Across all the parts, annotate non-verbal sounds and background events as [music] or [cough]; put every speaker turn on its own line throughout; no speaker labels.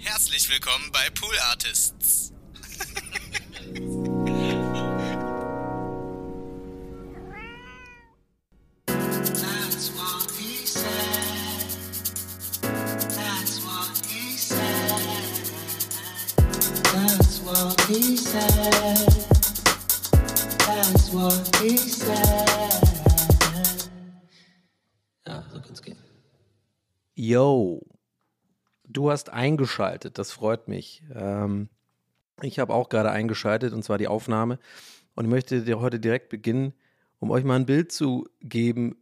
Herzlich willkommen bei Pool Artists.
Ja, so kann's gehen.
Yo, du hast eingeschaltet, das freut mich. Ähm, ich habe auch gerade eingeschaltet und zwar die Aufnahme und ich möchte dir heute direkt beginnen, um euch mal ein Bild zu geben,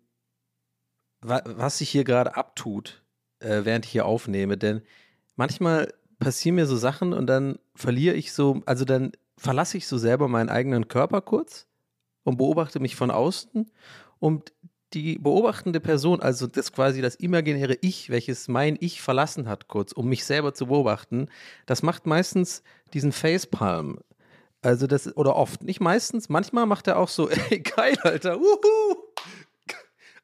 wa was sich hier gerade abtut, äh, während ich hier aufnehme. Denn manchmal passieren mir so Sachen und dann verliere ich so, also dann verlasse ich so selber meinen eigenen Körper kurz und beobachte mich von außen und die beobachtende Person, also das quasi das imaginäre Ich, welches mein Ich verlassen hat, kurz, um mich selber zu beobachten, das macht meistens diesen Facepalm. Also das, oder oft, nicht meistens, manchmal macht er auch so, [laughs] ey, geil, Alter, wuhu!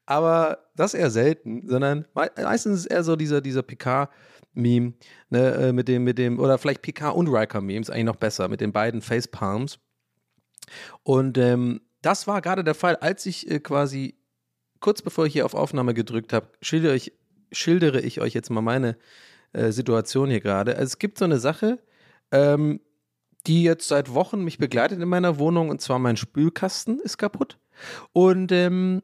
Aber das eher selten, sondern mei- meistens ist eher so dieser, dieser PK-Meme, ne, äh, mit dem, mit dem, oder vielleicht PK und Riker-Memes, eigentlich noch besser, mit den beiden Facepalms. Und ähm, das war gerade der Fall, als ich äh, quasi kurz bevor ich hier auf Aufnahme gedrückt habe, schildere ich, schildere ich euch jetzt mal meine äh, Situation hier gerade. Also es gibt so eine Sache, ähm, die jetzt seit Wochen mich begleitet in meiner Wohnung, und zwar mein Spülkasten ist kaputt. Und ähm,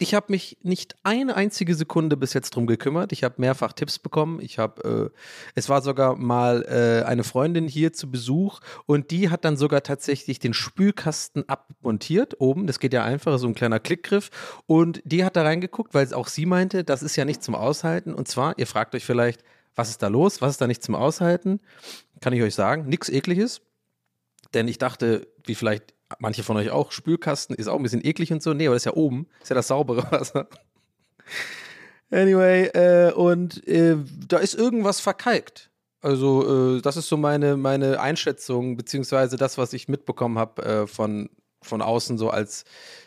ich habe mich nicht eine einzige Sekunde bis jetzt drum gekümmert. Ich habe mehrfach Tipps bekommen. Ich habe, äh, es war sogar mal äh, eine Freundin hier zu Besuch und die hat dann sogar tatsächlich den Spülkasten abmontiert oben. Das geht ja einfach, so ein kleiner Klickgriff. Und die hat da reingeguckt, weil auch sie meinte, das ist ja nicht zum Aushalten. Und zwar, ihr fragt euch vielleicht, was ist da los? Was ist da nicht zum Aushalten? Kann ich euch sagen, nichts Ekliges. Denn ich dachte, wie vielleicht manche von euch auch, Spülkasten ist auch ein bisschen eklig und so. Nee, aber das ist ja oben, ist ja das saubere Wasser. Anyway, äh, und äh, da ist irgendwas verkalkt. Also, äh, das ist so meine, meine Einschätzung, beziehungsweise das, was ich mitbekommen habe äh, von, von außen, so als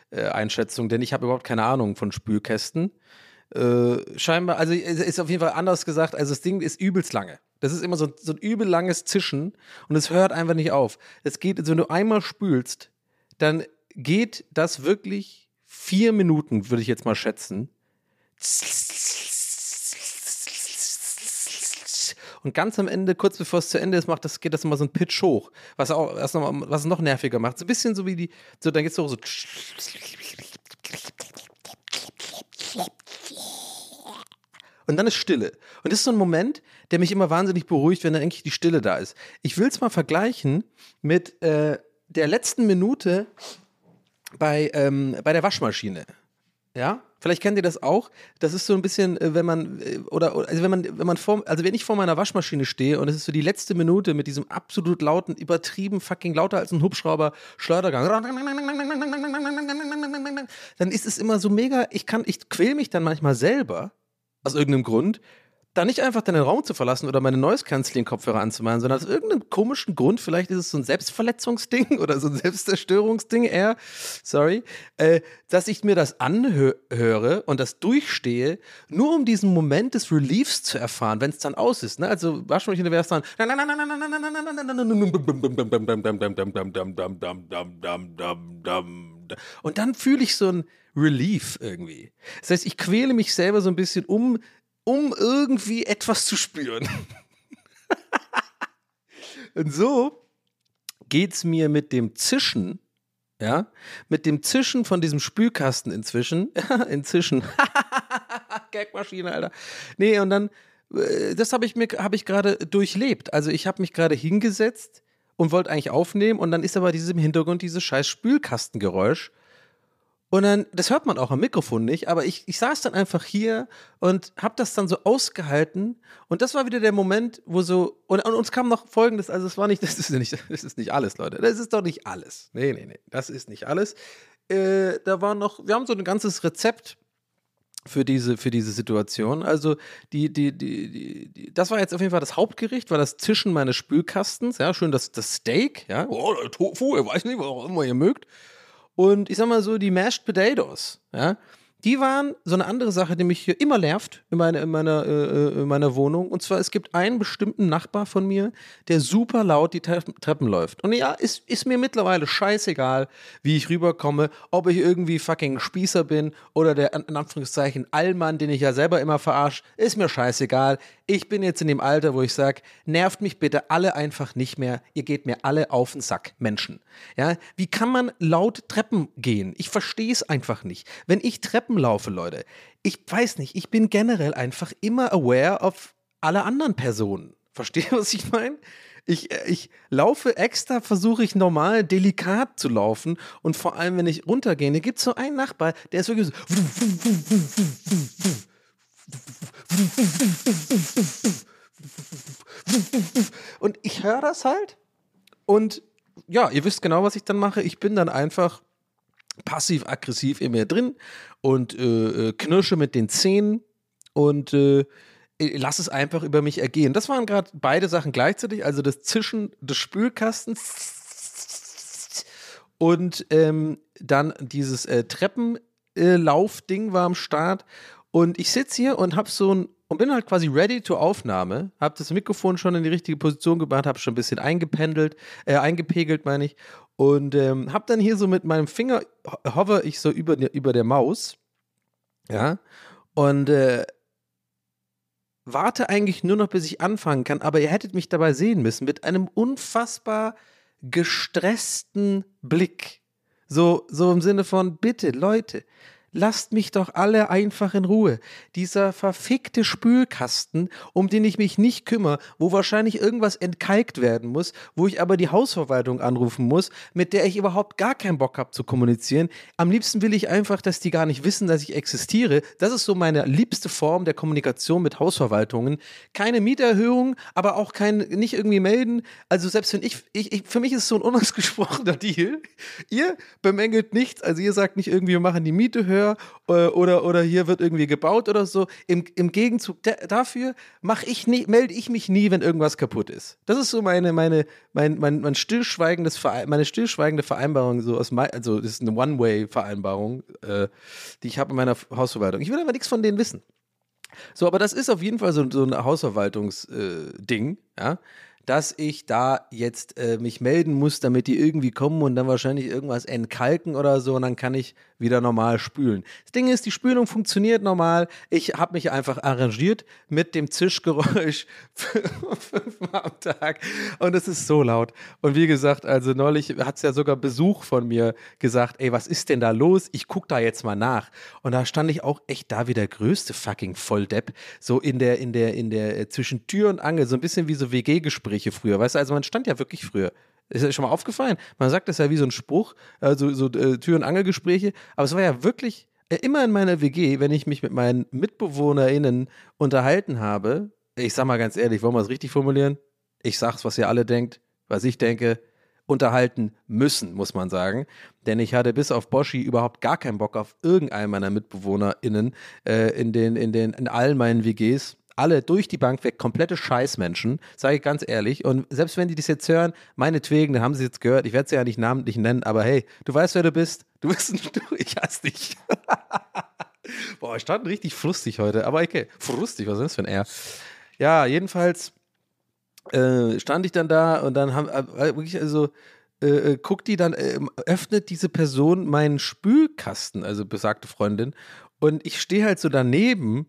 äh, Einschätzung, denn ich habe überhaupt keine Ahnung von Spülkästen. Äh, scheinbar, also ist auf jeden Fall anders gesagt, also das Ding ist übelst lange. Das ist immer so, so ein übel langes Zischen und es hört einfach nicht auf. Es geht, also wenn du einmal spülst, dann geht das wirklich vier Minuten, würde ich jetzt mal schätzen. Und ganz am Ende, kurz bevor es zu Ende ist, macht das, geht das immer so ein Pitch hoch, was auch was noch, was noch nerviger macht. So ein bisschen so wie die, so dann geht es so, so und dann ist Stille. Und das ist so ein Moment, der mich immer wahnsinnig beruhigt, wenn dann eigentlich die Stille da ist. Ich will es mal vergleichen mit äh, der letzten Minute bei, ähm, bei der Waschmaschine. Ja? Vielleicht kennt ihr das auch. Das ist so ein bisschen, äh, wenn man, äh, oder- also wenn man, wenn man vor, also wenn ich vor meiner Waschmaschine stehe und es ist so die letzte Minute mit diesem absolut lauten, übertrieben fucking lauter als ein Hubschrauber Schleudergang, dann ist es immer so mega, ich kann, ich quäl mich dann manchmal selber, aus irgendeinem Grund, da nicht einfach dann den Raum zu verlassen oder meine Noise Canceling Kopfhörer anzumachen, sondern aus irgendeinem komischen Grund, vielleicht ist es so ein Selbstverletzungsding [laughs] oder so ein Selbstzerstörungsding eher, sorry, äh, dass ich mir das anhöre und das durchstehe, nur um diesen Moment des Reliefs zu erfahren, wenn es dann aus ist. Ne? Also Waschmaschine wäre es dann und dann fühle ich so ein Relief irgendwie. Das heißt, ich quäle mich selber so ein bisschen, um, um irgendwie etwas zu spüren. [laughs] Und so geht es mir mit dem Zischen, ja, mit dem Zischen von diesem Spülkasten inzwischen, [laughs] inzwischen, [laughs] Gagmaschine, Alter. Nee, und dann, äh, das habe ich mir, habe ich gerade durchlebt. Also ich habe mich gerade hingesetzt und wollte eigentlich aufnehmen und dann ist aber dieses im Hintergrund dieses scheiß Spülkastengeräusch. Und dann, das hört man auch am Mikrofon nicht, aber ich, ich saß dann einfach hier und habe das dann so ausgehalten. Und das war wieder der Moment, wo so, und, und uns kam noch folgendes, also es war nicht, [laughs] das ist nicht, das ist nicht alles, Leute. Das ist doch nicht alles. Nee, nee, nee, das ist nicht alles. Äh, da war noch, wir haben so ein ganzes Rezept für diese, für diese Situation. Also die, die, die, die, das war jetzt auf jeden Fall das Hauptgericht, war das Zischen meines Spülkastens. Ja, schön das, das Steak, ja. Oh, Tofu, ich weiß nicht, was auch immer ihr mögt. Und ich sag mal so, die Mashed Potatoes, ja, die waren so eine andere Sache, die mich hier immer nervt in, meine, in, meiner, äh, äh, in meiner Wohnung. Und zwar, es gibt einen bestimmten Nachbar von mir, der super laut die Tre Treppen läuft. Und ja, ist, ist mir mittlerweile scheißegal, wie ich rüberkomme, ob ich irgendwie fucking Spießer bin oder der, in Anführungszeichen, Allmann, den ich ja selber immer verarsche. Ist mir scheißegal. Ich bin jetzt in dem Alter, wo ich sage, nervt mich bitte alle einfach nicht mehr. Ihr geht mir alle auf den Sack, Menschen. Ja, wie kann man laut Treppen gehen? Ich verstehe es einfach nicht. Wenn ich Treppen laufe, Leute, ich weiß nicht, ich bin generell einfach immer aware of alle anderen Personen. [laughs] Versteht was ich meine? Ich, äh, ich laufe extra, versuche ich normal delikat zu laufen und vor allem, wenn ich runtergehe, da gibt es so einen Nachbar, der ist wirklich so. Und ich höre das halt und ja, ihr wisst genau, was ich dann mache. Ich bin dann einfach passiv-aggressiv in mir drin und äh, äh knirsche mit den Zähnen und äh, lass es einfach über mich ergehen. Das waren gerade beide Sachen gleichzeitig, also das Zischen des Spülkastens und ähm, dann dieses äh, Treppenlaufding war am Start. Und ich sitze hier und habe so ein und bin halt quasi ready to Aufnahme, habe das Mikrofon schon in die richtige Position gebracht, habe schon ein bisschen eingependelt, äh, eingepegelt, meine ich, und ähm, habe dann hier so mit meinem Finger hover ich so über, über der Maus, ja, und äh, warte eigentlich nur noch, bis ich anfangen kann, aber ihr hättet mich dabei sehen müssen mit einem unfassbar gestressten Blick. So, so im Sinne von, bitte, Leute, Lasst mich doch alle einfach in Ruhe. Dieser verfickte Spülkasten, um den ich mich nicht kümmere, wo wahrscheinlich irgendwas entkalkt werden muss, wo ich aber die Hausverwaltung anrufen muss, mit der ich überhaupt gar keinen Bock habe zu kommunizieren. Am liebsten will ich einfach, dass die gar nicht wissen, dass ich existiere. Das ist so meine liebste Form der Kommunikation mit Hausverwaltungen. Keine Mieterhöhung, aber auch kein, nicht irgendwie melden. Also selbst wenn ich, ich, ich für mich ist es so ein unausgesprochener [laughs] Deal. Ihr bemängelt nichts, also ihr sagt nicht irgendwie, wir machen die Miete höher höher äh, oder, oder hier wird irgendwie gebaut oder so. Im, im Gegenzug dafür melde ich mich nie, wenn irgendwas kaputt ist. Das ist so meine, meine, mein, mein, mein stillschweigendes meine stillschweigende Vereinbarung, so aus mein, also das ist eine One-Way-Vereinbarung, äh, die ich habe in meiner Hausverwaltung. Ich will aber nichts von denen wissen. So, aber das ist auf jeden Fall so, so ein Hausverwaltungsding, äh, ja dass ich da jetzt äh, mich melden muss, damit die irgendwie kommen und dann wahrscheinlich irgendwas entkalken oder so und dann kann ich wieder normal spülen. Das Ding ist, die Spülung funktioniert normal. Ich habe mich einfach arrangiert mit dem Zischgeräusch [laughs] fünfmal am Tag und es ist so laut. Und wie gesagt, also neulich hat es ja sogar Besuch von mir gesagt, ey, was ist denn da los? Ich gucke da jetzt mal nach. Und da stand ich auch echt da wie der größte fucking Volldepp, so in der, in der, in der, äh, zwischen Tür und Angel, so ein bisschen wie so WG-Gespräche Gespräche früher, weißt du, also man stand ja wirklich früher. Ist ja schon mal aufgefallen. Man sagt das ja wie so ein Spruch, also so äh, Tür- und Angelgespräche, aber es war ja wirklich äh, immer in meiner WG, wenn ich mich mit meinen MitbewohnerInnen unterhalten habe, ich sag mal ganz ehrlich, wollen wir es richtig formulieren? Ich sag's, was ihr alle denkt, was ich denke, unterhalten müssen, muss man sagen. Denn ich hatte bis auf Boschi überhaupt gar keinen Bock auf irgendeinen meiner MitbewohnerInnen äh, in, den, in, den, in allen meinen WGs alle durch die Bank weg komplette Scheißmenschen, sage ich ganz ehrlich. Und selbst wenn die das jetzt hören, meinetwegen, dann haben sie jetzt gehört, ich werde sie ja nicht namentlich nennen, aber hey, du weißt, wer du bist. Du bist ein, [laughs] du, ich hasse dich. [laughs] Boah, ich stand richtig frustig heute, aber okay, frustig, was ist das für ein R? Ja, jedenfalls äh, stand ich dann da und dann haben äh, wirklich also äh, äh guckt die dann, äh, öffnet diese Person meinen Spülkasten, also besagte Freundin, und ich stehe halt so daneben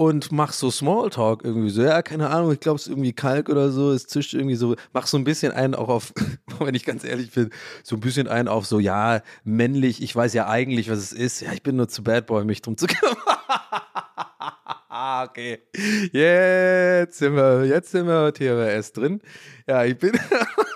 und mach so Smalltalk irgendwie so, ja, keine Ahnung, ich glaube, es ist irgendwie Kalk oder so, es zischt irgendwie so, mach so ein bisschen einen auch auf, [laughs] wenn ich ganz ehrlich bin, so ein bisschen einen auf so, ja, männlich, ich weiß ja eigentlich, was es ist, ja, ich bin nur zu bad boy, mich drum zu [laughs] kümmern. okay, jetzt sind wir, jetzt sind wir TWS drin. Ja, ich bin [laughs]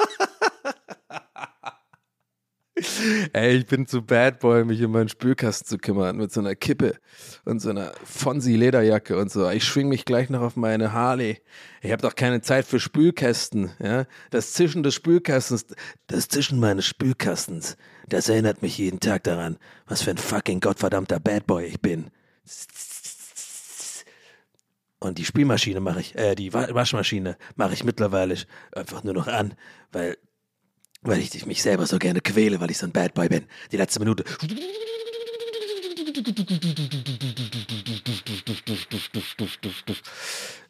Ey, ich bin zu Bad Boy, mich um meinen Spülkasten zu kümmern mit so einer Kippe und so einer Fonsi-Lederjacke und so. Ich schwing mich gleich noch auf meine Harley. Ich habe doch keine Zeit für Spülkästen. Ja? Das Zischen des Spülkastens, das Zischen meines Spülkastens, das erinnert mich jeden Tag daran, was für ein fucking gottverdammter Bad Boy ich bin. Und die Spülmaschine mache ich, äh, die Waschmaschine mache ich mittlerweile einfach nur noch an, weil weil ich mich selber so gerne quäle, weil ich so ein Bad Boy bin. Die letzte Minute.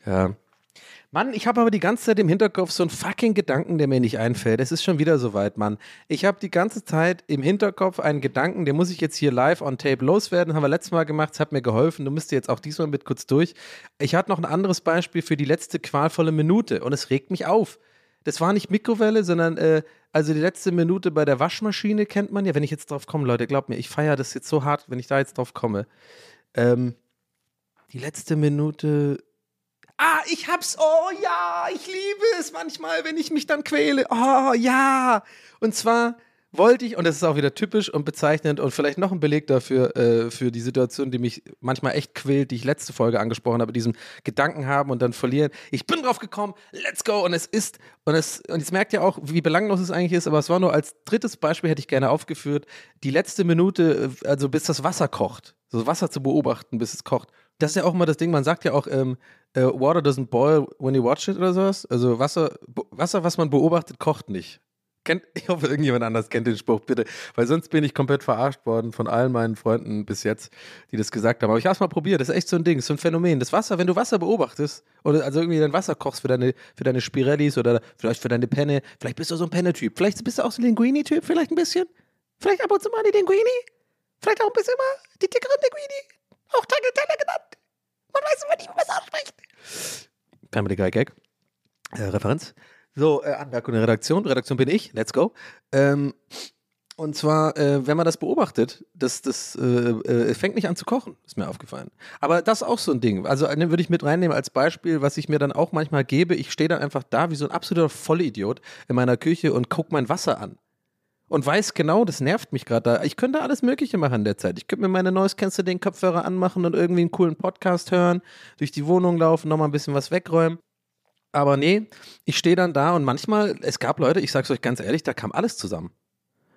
Ja. Mann, ich habe aber die ganze Zeit im Hinterkopf so einen fucking Gedanken, der mir nicht einfällt. Es ist schon wieder soweit, Mann. Ich habe die ganze Zeit im Hinterkopf einen Gedanken, den muss ich jetzt hier live on tape loswerden. Haben wir letztes Mal gemacht, es hat mir geholfen. Du müsst jetzt auch diesmal mit kurz durch. Ich hatte noch ein anderes Beispiel für die letzte qualvolle Minute und es regt mich auf. Das war nicht Mikrowelle, sondern äh, also die letzte Minute bei der Waschmaschine kennt man ja. Wenn ich jetzt drauf komme, Leute, glaubt mir, ich feiere das jetzt so hart, wenn ich da jetzt drauf komme. Ähm, die letzte Minute Ah, ich hab's. Oh ja, ich liebe es manchmal, wenn ich mich dann quäle. Oh ja. Und zwar wollte ich, und das ist auch wieder typisch und bezeichnend und vielleicht noch ein Beleg dafür, äh, für die Situation, die mich manchmal echt quält, die ich letzte Folge angesprochen habe, diesem Gedanken haben und dann verlieren. Ich bin drauf gekommen, let's go. Und es ist, und es, und jetzt merkt ihr auch, wie belanglos es eigentlich ist, aber es war nur als drittes Beispiel, hätte ich gerne aufgeführt, die letzte Minute, äh, also bis das Wasser kocht. So Wasser zu beobachten, bis es kocht. Das ist ja auch immer das Ding, man sagt ja auch, ähm, äh, Water doesn't boil when you watch it oder sowas. Also Wasser, Wasser, was man beobachtet, kocht nicht. Kennt, [laughs] ich hoffe, irgendjemand anders kennt den Spruch, bitte. Weil sonst bin ich komplett verarscht worden von allen meinen Freunden bis jetzt, die das gesagt haben. Aber ich habe es mal probiert. Das ist echt so ein Ding, so ein Phänomen. Das Wasser, wenn du Wasser beobachtest, oder also irgendwie dein Wasser kochst für deine, für deine Spirellis oder vielleicht für deine Penne, vielleicht bist du so ein Penne-Typ. Vielleicht bist du auch so ein Linguini-Typ, vielleicht ein bisschen. Vielleicht ab und zu mal die Linguini. Vielleicht auch ein bisschen mal die dickeren Linguini. Auch Tagliatelle genannt. Man weiß immer nicht, wie man es ausspricht. Family Guy Gag. Äh, Referenz. So, äh, Anmerkung der Redaktion. Redaktion bin ich. Let's go. Ähm, und zwar, äh, wenn man das beobachtet, das, das äh, äh, fängt nicht an zu kochen, ist mir aufgefallen. Aber das ist auch so ein Ding. Also den würde ich mit reinnehmen als Beispiel, was ich mir dann auch manchmal gebe. Ich stehe dann einfach da wie so ein absoluter Vollidiot in meiner Küche und gucke mein Wasser an und weiß genau, das nervt mich gerade da. Ich könnte alles Mögliche machen in der Zeit. Ich könnte mir meine Neues kennst du den Kopfhörer anmachen und irgendwie einen coolen Podcast hören, durch die Wohnung laufen, nochmal ein bisschen was wegräumen. Aber nee, ich stehe dann da und manchmal, es gab Leute, ich sag's euch ganz ehrlich, da kam alles zusammen.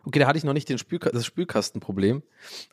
Okay, da hatte ich noch nicht Spülka das Spülkastenproblem,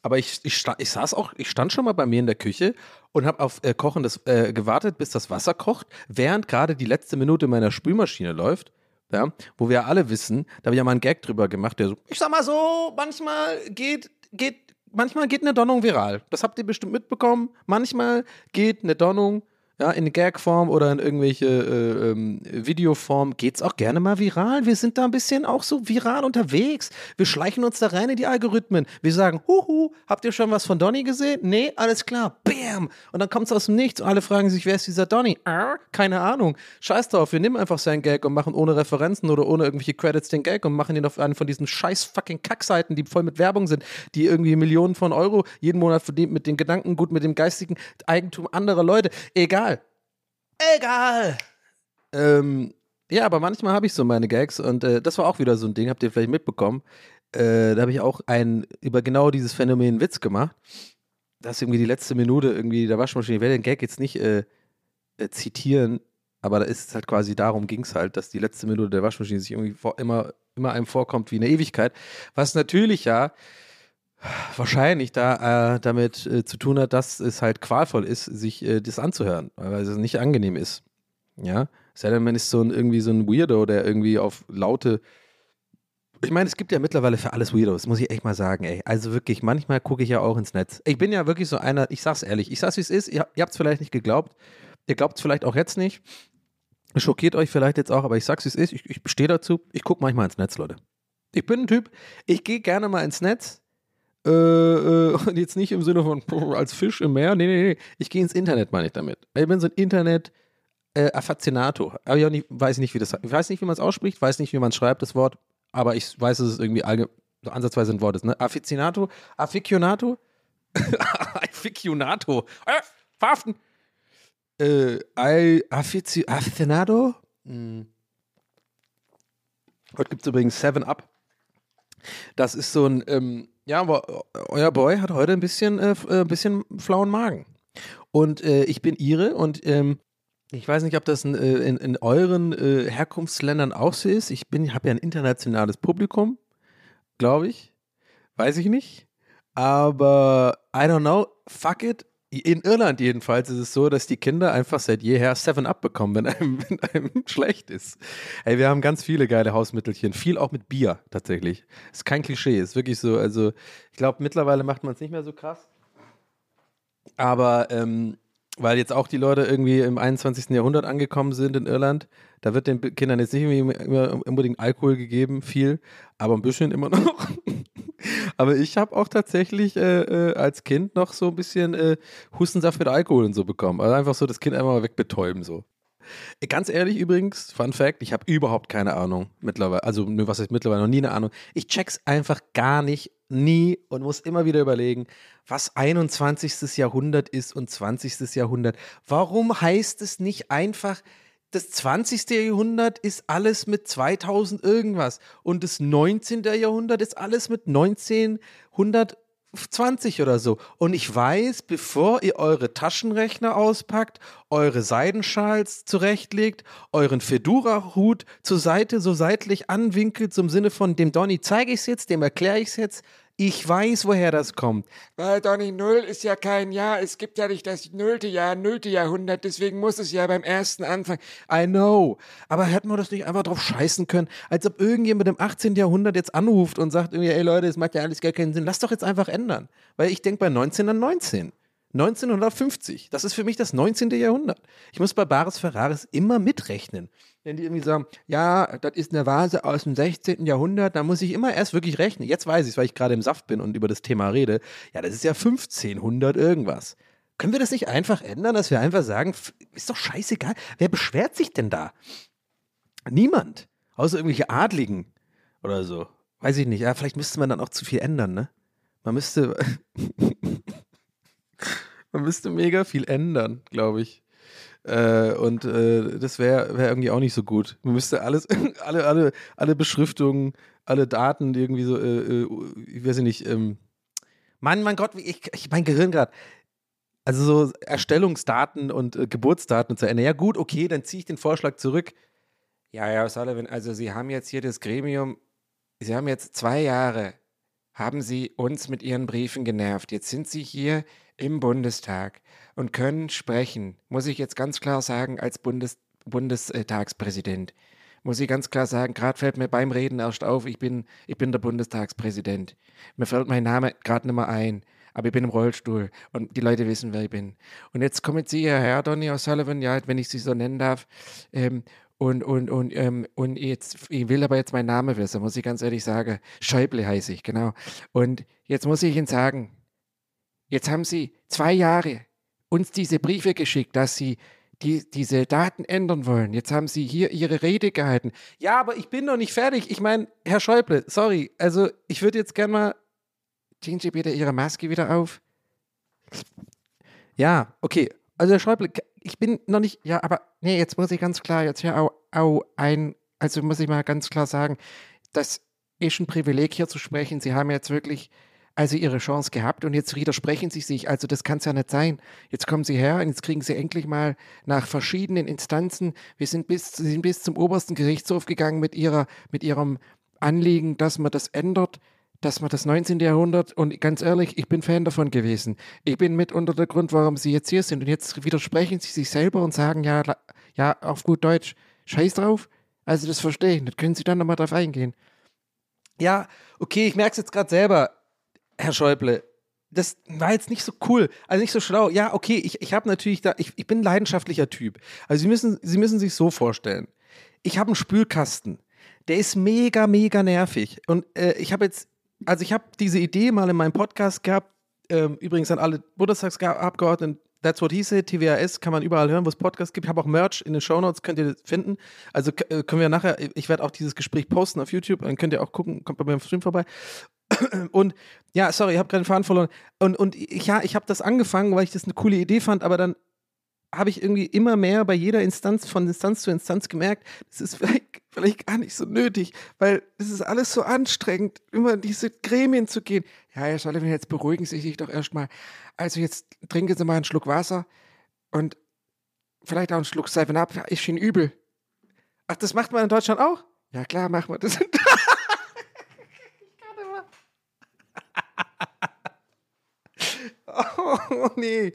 aber ich, ich, ich saß auch, ich stand schon mal bei mir in der Küche und habe auf äh, Kochendes äh, gewartet, bis das Wasser kocht, während gerade die letzte Minute meiner Spülmaschine läuft ja, wo wir alle wissen, da habe ich ja mal einen Gag drüber gemacht, der so, ich sag mal so, manchmal geht, geht, manchmal geht eine Donnung viral. Das habt ihr bestimmt mitbekommen. Manchmal geht eine Donnung ja, in Gagform oder in irgendwelche äh, ähm, Videoform geht's auch gerne mal viral. Wir sind da ein bisschen auch so viral unterwegs. Wir schleichen uns da rein in die Algorithmen. Wir sagen, huhu, habt ihr schon was von Donny gesehen? Nee, alles klar. Bam! Und dann kommt's aus dem Nichts und alle fragen sich, wer ist dieser Donny? Äh, keine Ahnung. Scheiß drauf, wir nehmen einfach seinen Gag und machen ohne Referenzen oder ohne irgendwelche Credits den Gag und machen ihn auf einen von diesen scheiß fucking Kackseiten, die voll mit Werbung sind, die irgendwie Millionen von Euro jeden Monat verdient mit den Gedanken gut, mit dem geistigen Eigentum anderer Leute. Egal egal. Ähm, ja, aber manchmal habe ich so meine Gags und äh, das war auch wieder so ein Ding, habt ihr vielleicht mitbekommen. Äh, da habe ich auch ein, über genau dieses Phänomen Witz gemacht. Das ist irgendwie die letzte Minute irgendwie der Waschmaschine. Ich werde den Gag jetzt nicht äh, äh zitieren, aber da ist halt quasi darum ging es halt, dass die letzte Minute der Waschmaschine sich irgendwie vor, immer, immer einem vorkommt wie eine Ewigkeit. Was natürlich ja wahrscheinlich da äh, damit äh, zu tun hat, dass es halt qualvoll ist, sich äh, das anzuhören, weil es nicht angenehm ist. Ja, sei denn, man ist so ein, irgendwie so ein Weirdo, der irgendwie auf laute. Ich meine, es gibt ja mittlerweile für alles Weirdos, muss ich echt mal sagen, ey. Also wirklich, manchmal gucke ich ja auch ins Netz. Ich bin ja wirklich so einer, ich sag's ehrlich, ich sag's wie es ist, ihr, ihr habt vielleicht nicht geglaubt, ihr glaubt es vielleicht auch jetzt nicht. Schockiert euch vielleicht jetzt auch, aber ich sag's wie es ist, ich, ich stehe dazu, ich gucke manchmal ins Netz, Leute. Ich bin ein Typ, ich gehe gerne mal ins Netz, äh, äh, [laughs] und jetzt nicht im Sinne von als Fisch im Meer. Nee, nee, nee. Ich gehe ins Internet, meine ich damit. Ich bin so ein Internet äh, Affazionato. Aber ich nicht, weiß nicht, wie das Ich weiß nicht, wie man es ausspricht, weiß nicht, wie man es schreibt, das Wort. Aber ich weiß, dass es irgendwie allge so ansatzweise ein Wort ist. Ne? Afficionato? Afficionato? [laughs] Afficionato. Äh, verhaften. Äh, Afficionato? Hm. Heute gibt es übrigens Seven Up. Das ist so ein, ähm, ja, aber euer Boy hat heute ein bisschen, äh, äh, ein bisschen flauen Magen. Und äh, ich bin Ihre und ähm, ich weiß nicht, ob das in, äh, in, in euren äh, Herkunftsländern auch so ist. Ich habe ja ein internationales Publikum, glaube ich. Weiß ich nicht. Aber I don't know. Fuck it in Irland jedenfalls ist es so, dass die Kinder einfach seit jeher Seven Up bekommen, wenn einem, [laughs] wenn einem schlecht ist. Ey, wir haben ganz viele geile Hausmittelchen, viel auch mit Bier tatsächlich. Ist kein Klischee, ist wirklich so. Also ich glaube, mittlerweile macht man es nicht mehr so krass. Aber ähm, weil jetzt auch die Leute irgendwie im 21. Jahrhundert angekommen sind in Irland, da wird den Kindern jetzt nicht unbedingt Alkohol gegeben, viel, aber ein bisschen immer noch. [laughs] aber ich habe auch tatsächlich äh, äh, als Kind noch so ein bisschen äh, Hustensaft mit Alkohol und so bekommen. Also einfach so das Kind einmal wegbetäuben so. Ganz ehrlich übrigens, Fun Fact, ich habe überhaupt keine Ahnung mittlerweile, also was heißt mittlerweile noch nie eine Ahnung. Ich check's einfach gar nicht, nie und muss immer wieder überlegen, was 21. Jahrhundert ist und 20. Jahrhundert. Warum heißt es nicht einfach, das 20. Jahrhundert ist alles mit 2000 irgendwas und das 19. Jahrhundert ist alles mit 1900 20 oder so. Und ich weiß, bevor ihr eure Taschenrechner auspackt, eure Seidenschals zurechtlegt, euren Fedora-Hut zur Seite so seitlich anwinkelt, im Sinne von dem Donny zeige ich es jetzt, dem erkläre ich es jetzt, ich weiß, woher das kommt.
Weil Donny Null ist ja kein Jahr. Es gibt ja nicht das nullte Jahr, nullte Jahrhundert. Deswegen muss es ja beim ersten anfangen.
I know. Aber hätten wir das nicht einfach drauf scheißen können, als ob irgendjemand im 18. Jahrhundert jetzt anruft und sagt irgendwie, ey Leute, das macht ja alles gar keinen Sinn. Lass doch jetzt einfach ändern. Weil ich denke bei 19 an 19. 1950. Das ist für mich das 19. Jahrhundert. Ich muss bei Bares Ferraris immer mitrechnen. Wenn die irgendwie sagen, ja, das ist eine Vase aus dem 16. Jahrhundert, dann muss ich immer erst wirklich rechnen. Jetzt weiß ich es, weil ich gerade im Saft bin und über das Thema rede. Ja, das ist ja 1500 irgendwas. Können wir das nicht einfach ändern, dass wir einfach sagen, ist doch scheißegal. Wer beschwert sich denn da? Niemand. Außer irgendwelche Adligen oder so. Weiß ich nicht. Ja, vielleicht müsste man dann auch zu viel ändern, ne? Man müsste. [laughs] Man müsste mega viel ändern, glaube ich. Äh, und äh, das wäre wär irgendwie auch nicht so gut. Man müsste alles, [laughs] alle, alle, alle Beschriftungen, alle Daten irgendwie so, äh, äh ich weiß nicht, ähm, Mann, mein Gott, ich, ich mein Gehirn gerade. Also so Erstellungsdaten und äh, Geburtsdaten zu Ende. Ja, gut, okay, dann ziehe ich den Vorschlag zurück.
Ja, ja, Sullivan, also Sie haben jetzt hier das Gremium, Sie haben jetzt zwei Jahre, haben Sie uns mit Ihren Briefen genervt. Jetzt sind Sie hier im Bundestag und können sprechen, muss ich jetzt ganz klar sagen, als Bundes Bundestagspräsident. Muss ich ganz klar sagen, gerade fällt mir beim Reden erst auf, ich bin, ich bin der Bundestagspräsident. Mir fällt mein Name gerade nicht mehr ein, aber ich bin im Rollstuhl und die Leute wissen, wer ich bin. Und jetzt kommen Sie hierher, Donny O'Sullivan, ja, wenn ich Sie so nennen darf, ähm, und, und, und, ähm, und jetzt, ich will aber jetzt meinen Namen wissen, muss ich ganz ehrlich sagen. Schäuble heiße ich, genau. Und jetzt muss ich Ihnen sagen, Jetzt haben Sie zwei Jahre uns diese Briefe geschickt, dass Sie die, diese Daten ändern wollen. Jetzt haben Sie hier Ihre Rede gehalten.
Ja, aber ich bin noch nicht fertig. Ich meine, Herr Schäuble, sorry. Also, ich würde jetzt gerne mal.
Ziehen Sie bitte Ihre Maske wieder auf.
Ja, okay. Also, Herr Schäuble, ich bin noch nicht.
Ja, aber nee, jetzt muss ich ganz klar jetzt hier auch, auch ein. Also, muss ich mal ganz klar sagen, das ist ein Privileg, hier zu sprechen. Sie haben jetzt wirklich also ihre Chance gehabt und jetzt widersprechen sie sich. Also das kann es ja nicht sein. Jetzt kommen sie her und jetzt kriegen sie endlich mal nach verschiedenen Instanzen, wir sind bis, sind bis zum obersten Gerichtshof gegangen mit, ihrer, mit ihrem Anliegen, dass man das ändert, dass man das 19. Jahrhundert, und ganz ehrlich, ich bin Fan davon gewesen. Ich bin mit unter der Grund, warum sie jetzt hier sind. Und jetzt widersprechen sie sich selber und sagen, ja, ja, auf gut Deutsch, scheiß drauf. Also das verstehe ich. Das können Sie dann nochmal drauf eingehen.
Ja, okay, ich merke es jetzt gerade selber Herr Schäuble, das war jetzt nicht so cool, also nicht so schlau. Ja, okay, ich, ich habe natürlich da, ich, ich bin ein leidenschaftlicher Typ. Also Sie müssen, Sie müssen sich so vorstellen. Ich habe einen Spülkasten, der ist mega, mega nervig. Und äh, ich habe jetzt, also ich habe diese Idee mal in meinem Podcast gehabt, ähm, übrigens an alle Bundestagsabgeordneten, That's What He Said, TWAS, kann man überall hören, wo es Podcasts gibt. Ich habe auch Merch in den Show Notes, könnt ihr finden. Also äh, können wir nachher, ich werde auch dieses Gespräch posten auf YouTube, dann könnt ihr auch gucken, kommt bei mir im Stream vorbei. Und ja, sorry, ich habe gerade den Faden verloren. Und, und ich, ja, ich habe das angefangen, weil ich das eine coole Idee fand, aber dann habe ich irgendwie immer mehr bei jeder Instanz, von Instanz zu Instanz gemerkt, das ist vielleicht, vielleicht gar nicht so nötig, weil es ist alles so anstrengend, immer in diese Gremien zu gehen.
Ja, Herr Sullivan, jetzt beruhigen Sie sich doch erstmal. Also jetzt trinken Sie mal einen Schluck Wasser und vielleicht auch einen Schluck Seven Up. Ist Ihnen übel.
Ach, das macht man in Deutschland auch?
Ja, klar, machen wir das. [laughs]
Oh nee.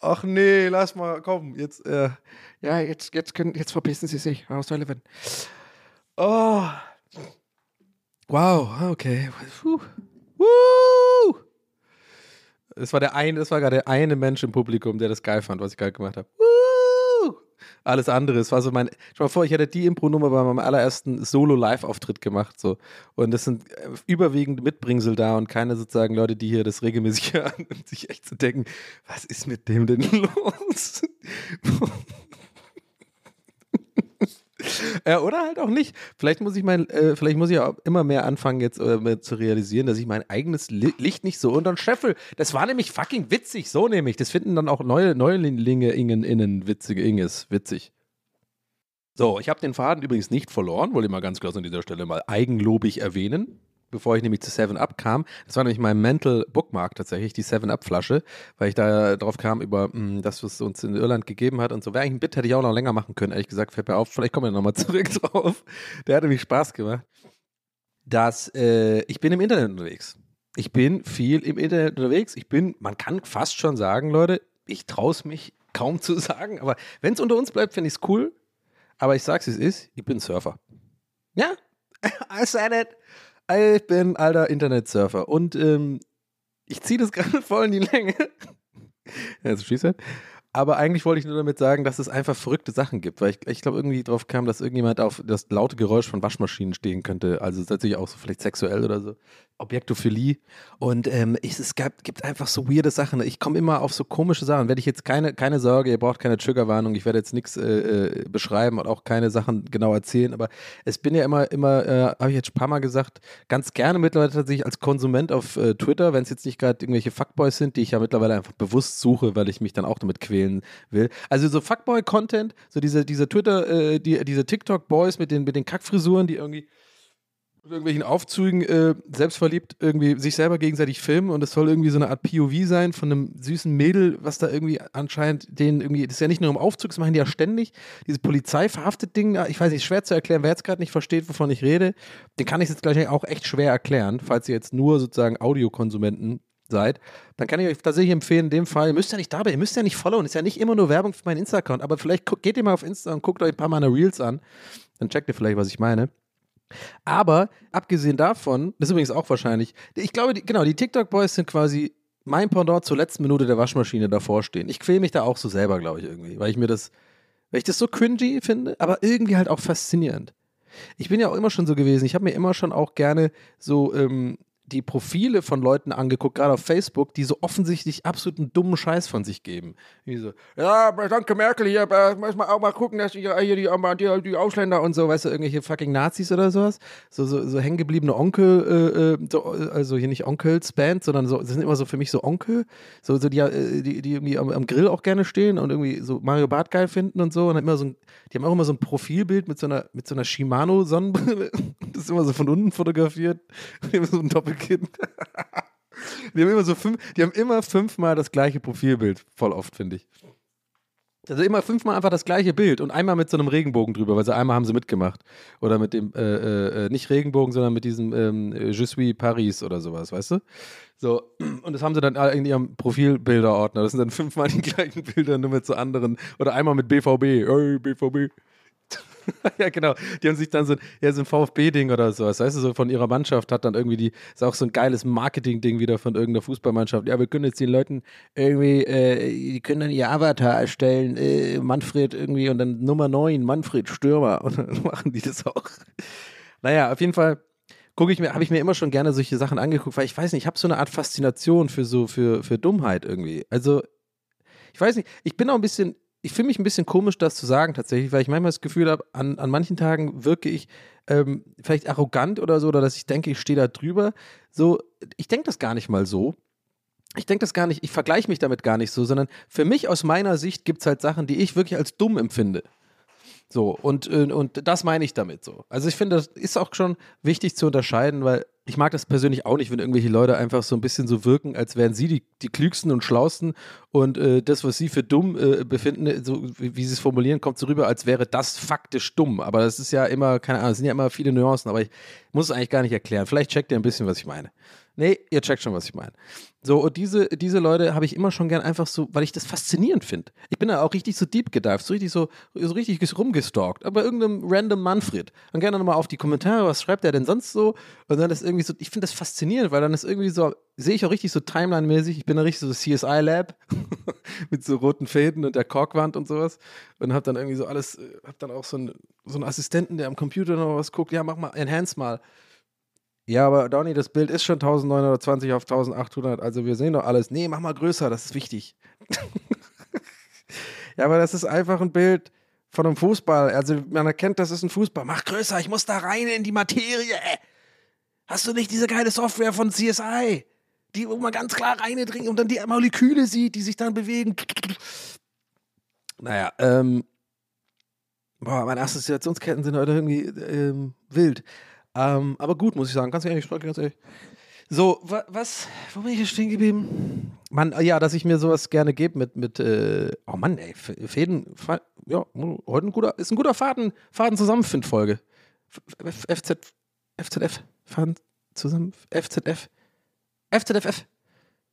Ach nee, lass mal, komm, jetzt. Äh.
Ja, jetzt, jetzt, können, jetzt verpissen Sie sich, Frau Sullivan.
Oh. Wow, okay. Puh. Woo! Es war der eine, das war gerade der eine Mensch im Publikum, der das geil fand, was ich geil gemacht habe. Woo! Alles andere, es war so mein, stell mal vor, ich hätte die Impro-Nummer bei meinem allerersten Solo-Live-Auftritt gemacht, so. Und das sind äh, überwiegend Mitbringsel da und keine sozusagen Leute, die hier das regelmäßig [laughs] hören und sich echt zu so denken, was ist mit dem denn [laughs] los? Ja, oder halt auch nicht. Vielleicht muss ich mein, äh, vielleicht muss ich auch immer mehr anfangen, jetzt äh, zu realisieren, dass ich mein eigenes Li Licht nicht so unter den Scheffel. Das war nämlich fucking witzig, so nämlich. Das finden dann auch neue Neulinge Ingen innen witzige Inges witzig. So, ich habe den Faden übrigens nicht verloren, wollte ich mal ganz klar an dieser Stelle mal eigenlobig erwähnen bevor ich nämlich zu 7-Up kam. Das war nämlich mein Mental Bookmark tatsächlich, die 7-Up-Flasche, weil ich da drauf kam über mh, das, was es uns in Irland gegeben hat und so. Wäre eigentlich ein Bit, hätte ich auch noch länger machen können, ehrlich gesagt. Fällt mir auf, vielleicht kommen wir nochmal [laughs] zurück drauf. Der hat nämlich Spaß gemacht. Dass äh, ich bin im Internet unterwegs. Ich bin viel im Internet unterwegs. Ich bin, man kann fast schon sagen, Leute, ich traue es mich kaum zu sagen, aber wenn es unter uns bleibt, finde ich es cool. Aber ich sag's, wie es ist, ich bin Surfer. Ja, [laughs] I said it. Ich bin alter Internetsurfer und ähm, ich ziehe das [laughs] gerade voll in die Länge. [laughs] ja, so schießt aber eigentlich wollte ich nur damit sagen, dass es einfach verrückte Sachen gibt, weil ich, ich glaube, irgendwie drauf kam, dass irgendjemand auf das laute Geräusch von Waschmaschinen stehen könnte. Also natürlich auch so vielleicht sexuell oder so. Objektophilie. Und ähm, ich, es gab, gibt einfach so weirde Sachen. Ich komme immer auf so komische Sachen. Werde ich jetzt keine, keine Sorge, ihr braucht keine Triggerwarnung. Ich werde jetzt nichts äh, äh, beschreiben und auch keine Sachen genau erzählen. Aber es bin ja immer, immer, äh, habe ich jetzt ein paar Mal gesagt, ganz gerne mittlerweile tatsächlich als Konsument auf äh, Twitter, wenn es jetzt nicht gerade irgendwelche Fuckboys sind, die ich ja mittlerweile einfach bewusst suche, weil ich mich dann auch damit quälen will. Also so Fuckboy-Content, so diese, diese Twitter, äh, die, diese TikTok-Boys mit den, mit den Kackfrisuren, die irgendwie mit irgendwelchen Aufzügen äh, selbstverliebt irgendwie sich selber gegenseitig filmen und es soll irgendwie so eine Art POV sein von einem süßen Mädel, was da irgendwie anscheinend den irgendwie, das ist ja nicht nur im Aufzug, das machen die ja ständig, diese Polizei verhaftet Ding, ich weiß nicht, schwer zu erklären, wer jetzt gerade nicht versteht, wovon ich rede, den kann ich jetzt gleich auch echt schwer erklären, falls ihr jetzt nur sozusagen Audiokonsumenten seid, dann kann ich euch tatsächlich empfehlen, in dem Fall, ihr müsst ja nicht dabei, ihr müsst ja nicht followen, ist ja nicht immer nur Werbung für meinen Insta-Account, aber vielleicht geht ihr mal auf Insta und guckt euch ein paar meiner Reels an, dann checkt ihr vielleicht, was ich meine. Aber abgesehen davon, das ist übrigens auch wahrscheinlich, ich glaube, die, genau, die TikTok-Boys sind quasi mein Pendant zur letzten Minute der Waschmaschine davor stehen. Ich quäle mich da auch so selber, glaube ich, irgendwie, weil ich mir das, weil ich das so cringy finde, aber irgendwie halt auch faszinierend. Ich bin ja auch immer schon so gewesen, ich habe mir immer schon auch gerne so ähm, die Profile von Leuten angeguckt, gerade auf Facebook, die so offensichtlich absoluten dummen Scheiß von sich geben. Wie so, ja, danke Merkel hier, muss man auch mal gucken, dass hier, hier die, die, die, Ausländer und so, weißt du, irgendwelche fucking Nazis oder sowas. So, so, so hängengebliebene Onkel, äh, äh so, also hier nicht Onkels Band, sondern so, das sind immer so für mich so Onkel, so, so die, äh, die, die irgendwie am, am, Grill auch gerne stehen und irgendwie so Mario Bart geil finden und so. Und immer so ein, die haben auch immer so ein Profilbild mit so einer, mit so einer Shimano-Sonnenbrille. [laughs] Das ist immer so von unten fotografiert. [laughs] so ein Doppel Kind. [laughs] Die haben immer so fünf, die haben immer fünfmal das gleiche Profilbild, voll oft, finde ich. Also immer fünfmal einfach das gleiche Bild und einmal mit so einem Regenbogen drüber, weil sie einmal haben sie mitgemacht. Oder mit dem, äh, äh, äh nicht Regenbogen, sondern mit diesem ähm, Je suis Paris oder sowas, weißt du? So, [clears throat] und das haben sie dann in ihrem Profilbilderordner. Das sind dann fünfmal die gleichen Bilder, nur mit so anderen. Oder einmal mit BVB. Hey, BVB. [laughs] ja, genau. Die haben sich dann so, ja, so ein VfB-Ding oder sowas, weißt du, so von ihrer Mannschaft hat dann irgendwie die, ist auch so ein geiles Marketing-Ding wieder von irgendeiner Fußballmannschaft. Ja, wir können jetzt den Leuten irgendwie, äh, die können dann ihr Avatar erstellen, äh, Manfred irgendwie und dann Nummer 9, Manfred Stürmer [laughs] und dann machen die das auch. Naja, auf jeden Fall gucke ich mir, habe ich mir immer schon gerne solche Sachen angeguckt, weil ich weiß nicht, ich habe so eine Art Faszination für so, für, für Dummheit irgendwie. Also, ich weiß nicht, ich bin auch ein bisschen, ich fühle mich ein bisschen komisch, das zu sagen tatsächlich, weil ich manchmal das Gefühl habe, an, an manchen Tagen wirke ich ähm, vielleicht arrogant oder so, oder dass ich denke, ich stehe da drüber. So, ich denke das gar nicht mal so. Ich denke das gar nicht, ich vergleiche mich damit gar nicht so, sondern für mich aus meiner Sicht gibt es halt Sachen, die ich wirklich als dumm empfinde. So, und, äh, und das meine ich damit so. Also ich finde, das ist auch schon wichtig zu unterscheiden, weil ich mag das persönlich auch nicht, wenn irgendwelche Leute einfach so ein bisschen so wirken, als wären sie die, die klügsten und schlausten und äh, das, was sie für dumm äh, befinden, so wie, wie sie es formulieren, kommt so rüber, als wäre das faktisch dumm. Aber das ist ja immer, keine Ahnung, es sind ja immer viele Nuancen, aber ich muss es eigentlich gar nicht erklären. Vielleicht checkt ihr ein bisschen, was ich meine. Nee, ihr checkt schon, was ich meine. So, und diese, diese Leute habe ich immer schon gern einfach so, weil ich das faszinierend finde. Ich bin da auch richtig so deep gedived, so richtig so, so richtig rumgestalkt. Aber irgendeinem random Manfred. Dann gerne nochmal auf die Kommentare, was schreibt er denn sonst so? Und dann ist irgendwie so, ich finde das faszinierend, weil dann ist irgendwie so, sehe ich auch richtig so Timeline-mäßig, ich bin da richtig so CSI-Lab [laughs] mit so roten Fäden und der Korkwand und sowas. Und habe dann irgendwie so alles, habe dann auch so einen, so einen Assistenten, der am Computer noch was guckt. Ja, mach mal, enhance mal. Ja, aber Donny, das Bild ist schon 1920 auf 1800, also wir sehen doch alles. Nee, mach mal größer, das ist wichtig. [laughs] ja, aber das ist einfach ein Bild von einem Fußball. Also man erkennt, das ist ein Fußball. Mach größer, ich muss da rein in die Materie. Hast du nicht diese geile Software von CSI? Die, wo man ganz klar reindringt und dann die Moleküle sieht, die sich dann bewegen. Naja, ähm, boah, meine Assoziationsketten sind heute irgendwie ähm, wild. Ähm, aber gut, muss ich sagen. Ganz ehrlich, ganz ehrlich. So, wa was, wo bin ich hier stehen geblieben? Mann, ja, dass ich mir sowas gerne gebe mit, mit äh, oh Mann, ey, Fäden, ja, heute ein guter, ist ein guter Faden, Faden-Zusammenfind-Folge. FZ, FZF, Faden zusammen, FZF, FZFF.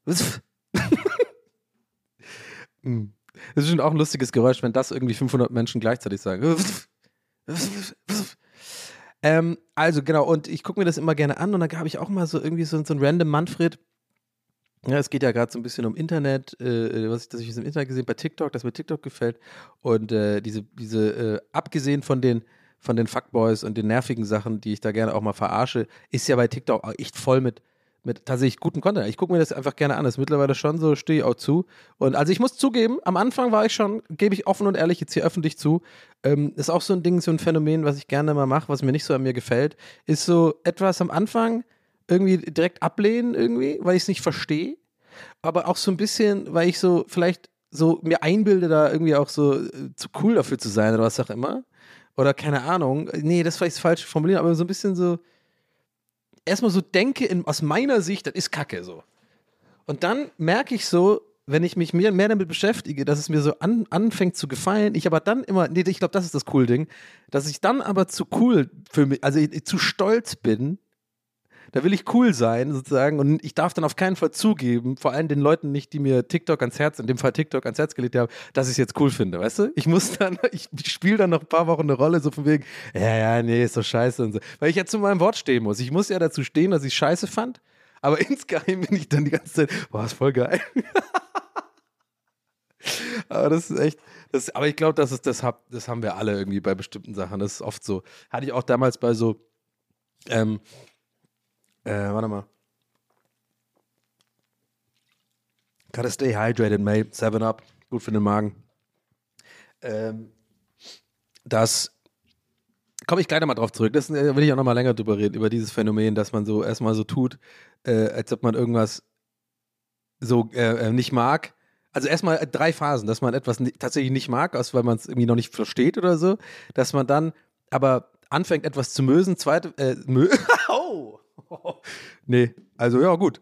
[laughs] Hm. Das ist schon auch ein lustiges Geräusch, wenn das irgendwie 500 Menschen gleichzeitig sagen. Ähm, also genau, und ich gucke mir das immer gerne an und dann habe ich auch mal so irgendwie so, so ein random Manfred. Ja, es geht ja gerade so ein bisschen um Internet, äh, was ich, das ich im Internet gesehen bei TikTok, dass mir TikTok gefällt. Und äh, diese, diese äh, abgesehen von den, von den Fuckboys und den nervigen Sachen, die ich da gerne auch mal verarsche, ist ja bei TikTok auch echt voll mit mit tatsächlich gutem Content. Ich gucke mir das einfach gerne an. Das ist mittlerweile schon so, stehe ich auch zu. Und also ich muss zugeben, am Anfang war ich schon, gebe ich offen und ehrlich jetzt hier öffentlich zu, ähm, ist auch so ein Ding, so ein Phänomen, was ich gerne mal mache, was mir nicht so an mir gefällt, ist so etwas am Anfang irgendwie direkt ablehnen irgendwie, weil ich es nicht verstehe. Aber auch so ein bisschen, weil ich so vielleicht so mir einbilde, da irgendwie auch so äh, zu cool dafür zu sein oder was auch immer. Oder keine Ahnung. Nee, das ist vielleicht falsch formuliert, aber so ein bisschen so, erstmal so denke, in, aus meiner Sicht, das ist Kacke so. Und dann merke ich so, wenn ich mich mehr, mehr damit beschäftige, dass es mir so an, anfängt zu gefallen, ich aber dann immer, nee, ich glaube, das ist das cool Ding, dass ich dann aber zu cool für mich, also ich, zu stolz bin, da will ich cool sein, sozusagen, und ich darf dann auf keinen Fall zugeben, vor allem den Leuten nicht, die mir TikTok ans Herz, in dem Fall TikTok ans Herz gelegt haben, dass ich es jetzt cool finde, weißt du? Ich muss dann, [laughs] ich spiele dann noch ein paar Wochen eine Rolle, so von wegen, ja, ja, nee, ist doch scheiße und so. Weil ich ja zu meinem Wort stehen muss. Ich muss ja dazu stehen, dass ich scheiße fand, aber [laughs] insgeheim bin ich dann die ganze Zeit, boah, ist voll geil. [laughs] aber das ist echt, das, aber ich glaube, das, das, hab, das haben wir alle irgendwie bei bestimmten Sachen. Das ist oft so. Hatte ich auch damals bei so, ähm, äh, warte mal. Gotta stay hydrated, mate. Seven up. Gut für den Magen. Ähm, das komme ich gleich nochmal drauf zurück. Das äh, will ich auch nochmal länger drüber reden, über dieses Phänomen, dass man so erstmal so tut, äh, als ob man irgendwas so äh, äh nicht mag. Also erstmal drei Phasen, dass man etwas tatsächlich nicht mag, aus weil man es irgendwie noch nicht versteht oder so, dass man dann aber anfängt etwas zu mösen, zweite äh, mö [laughs] oh. [laughs] nee, also ja, gut.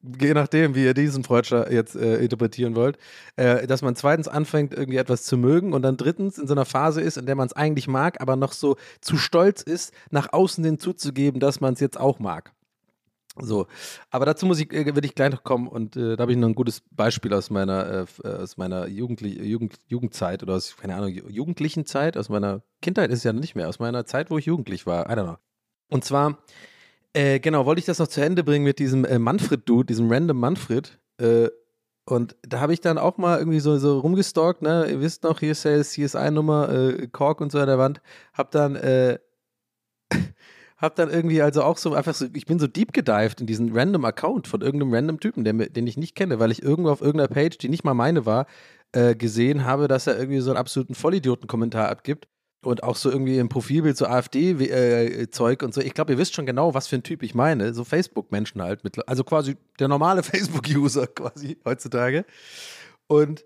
Je nachdem, wie ihr diesen Freudscher jetzt äh, interpretieren wollt, äh, dass man zweitens anfängt, irgendwie etwas zu mögen und dann drittens in so einer Phase ist, in der man es eigentlich mag, aber noch so zu stolz ist, nach außen hin zuzugeben, dass man es jetzt auch mag. So, aber dazu muss ich, äh, will ich gleich noch kommen und äh, da habe ich noch ein gutes Beispiel aus meiner, äh, aus meiner Jugendli Jugend Jugendzeit oder aus, keine Ahnung, jugendlichen Zeit, aus meiner Kindheit ist es ja nicht mehr, aus meiner Zeit, wo ich jugendlich war, I don't know. Und zwar äh, genau, wollte ich das noch zu Ende bringen mit diesem äh, Manfred-Dude, diesem random Manfred. Äh, und da habe ich dann auch mal irgendwie so, so rumgestalkt, ne? Ihr wisst noch, hier ist ja CSI-Nummer, äh, Kork und so an der Wand. Hab dann, äh, [laughs] hab dann irgendwie also auch so einfach so, ich bin so deep gedived in diesen random Account von irgendeinem random Typen, der, den ich nicht kenne, weil ich irgendwo auf irgendeiner Page, die nicht mal meine war, äh, gesehen habe, dass er irgendwie so einen absoluten Vollidioten-Kommentar abgibt und auch so irgendwie im Profilbild so AfD-Zeug äh, und so. Ich glaube, ihr wisst schon genau, was für ein Typ ich meine. So Facebook-Menschen halt. Mit, also quasi der normale [laughs] Facebook-User quasi heutzutage. Und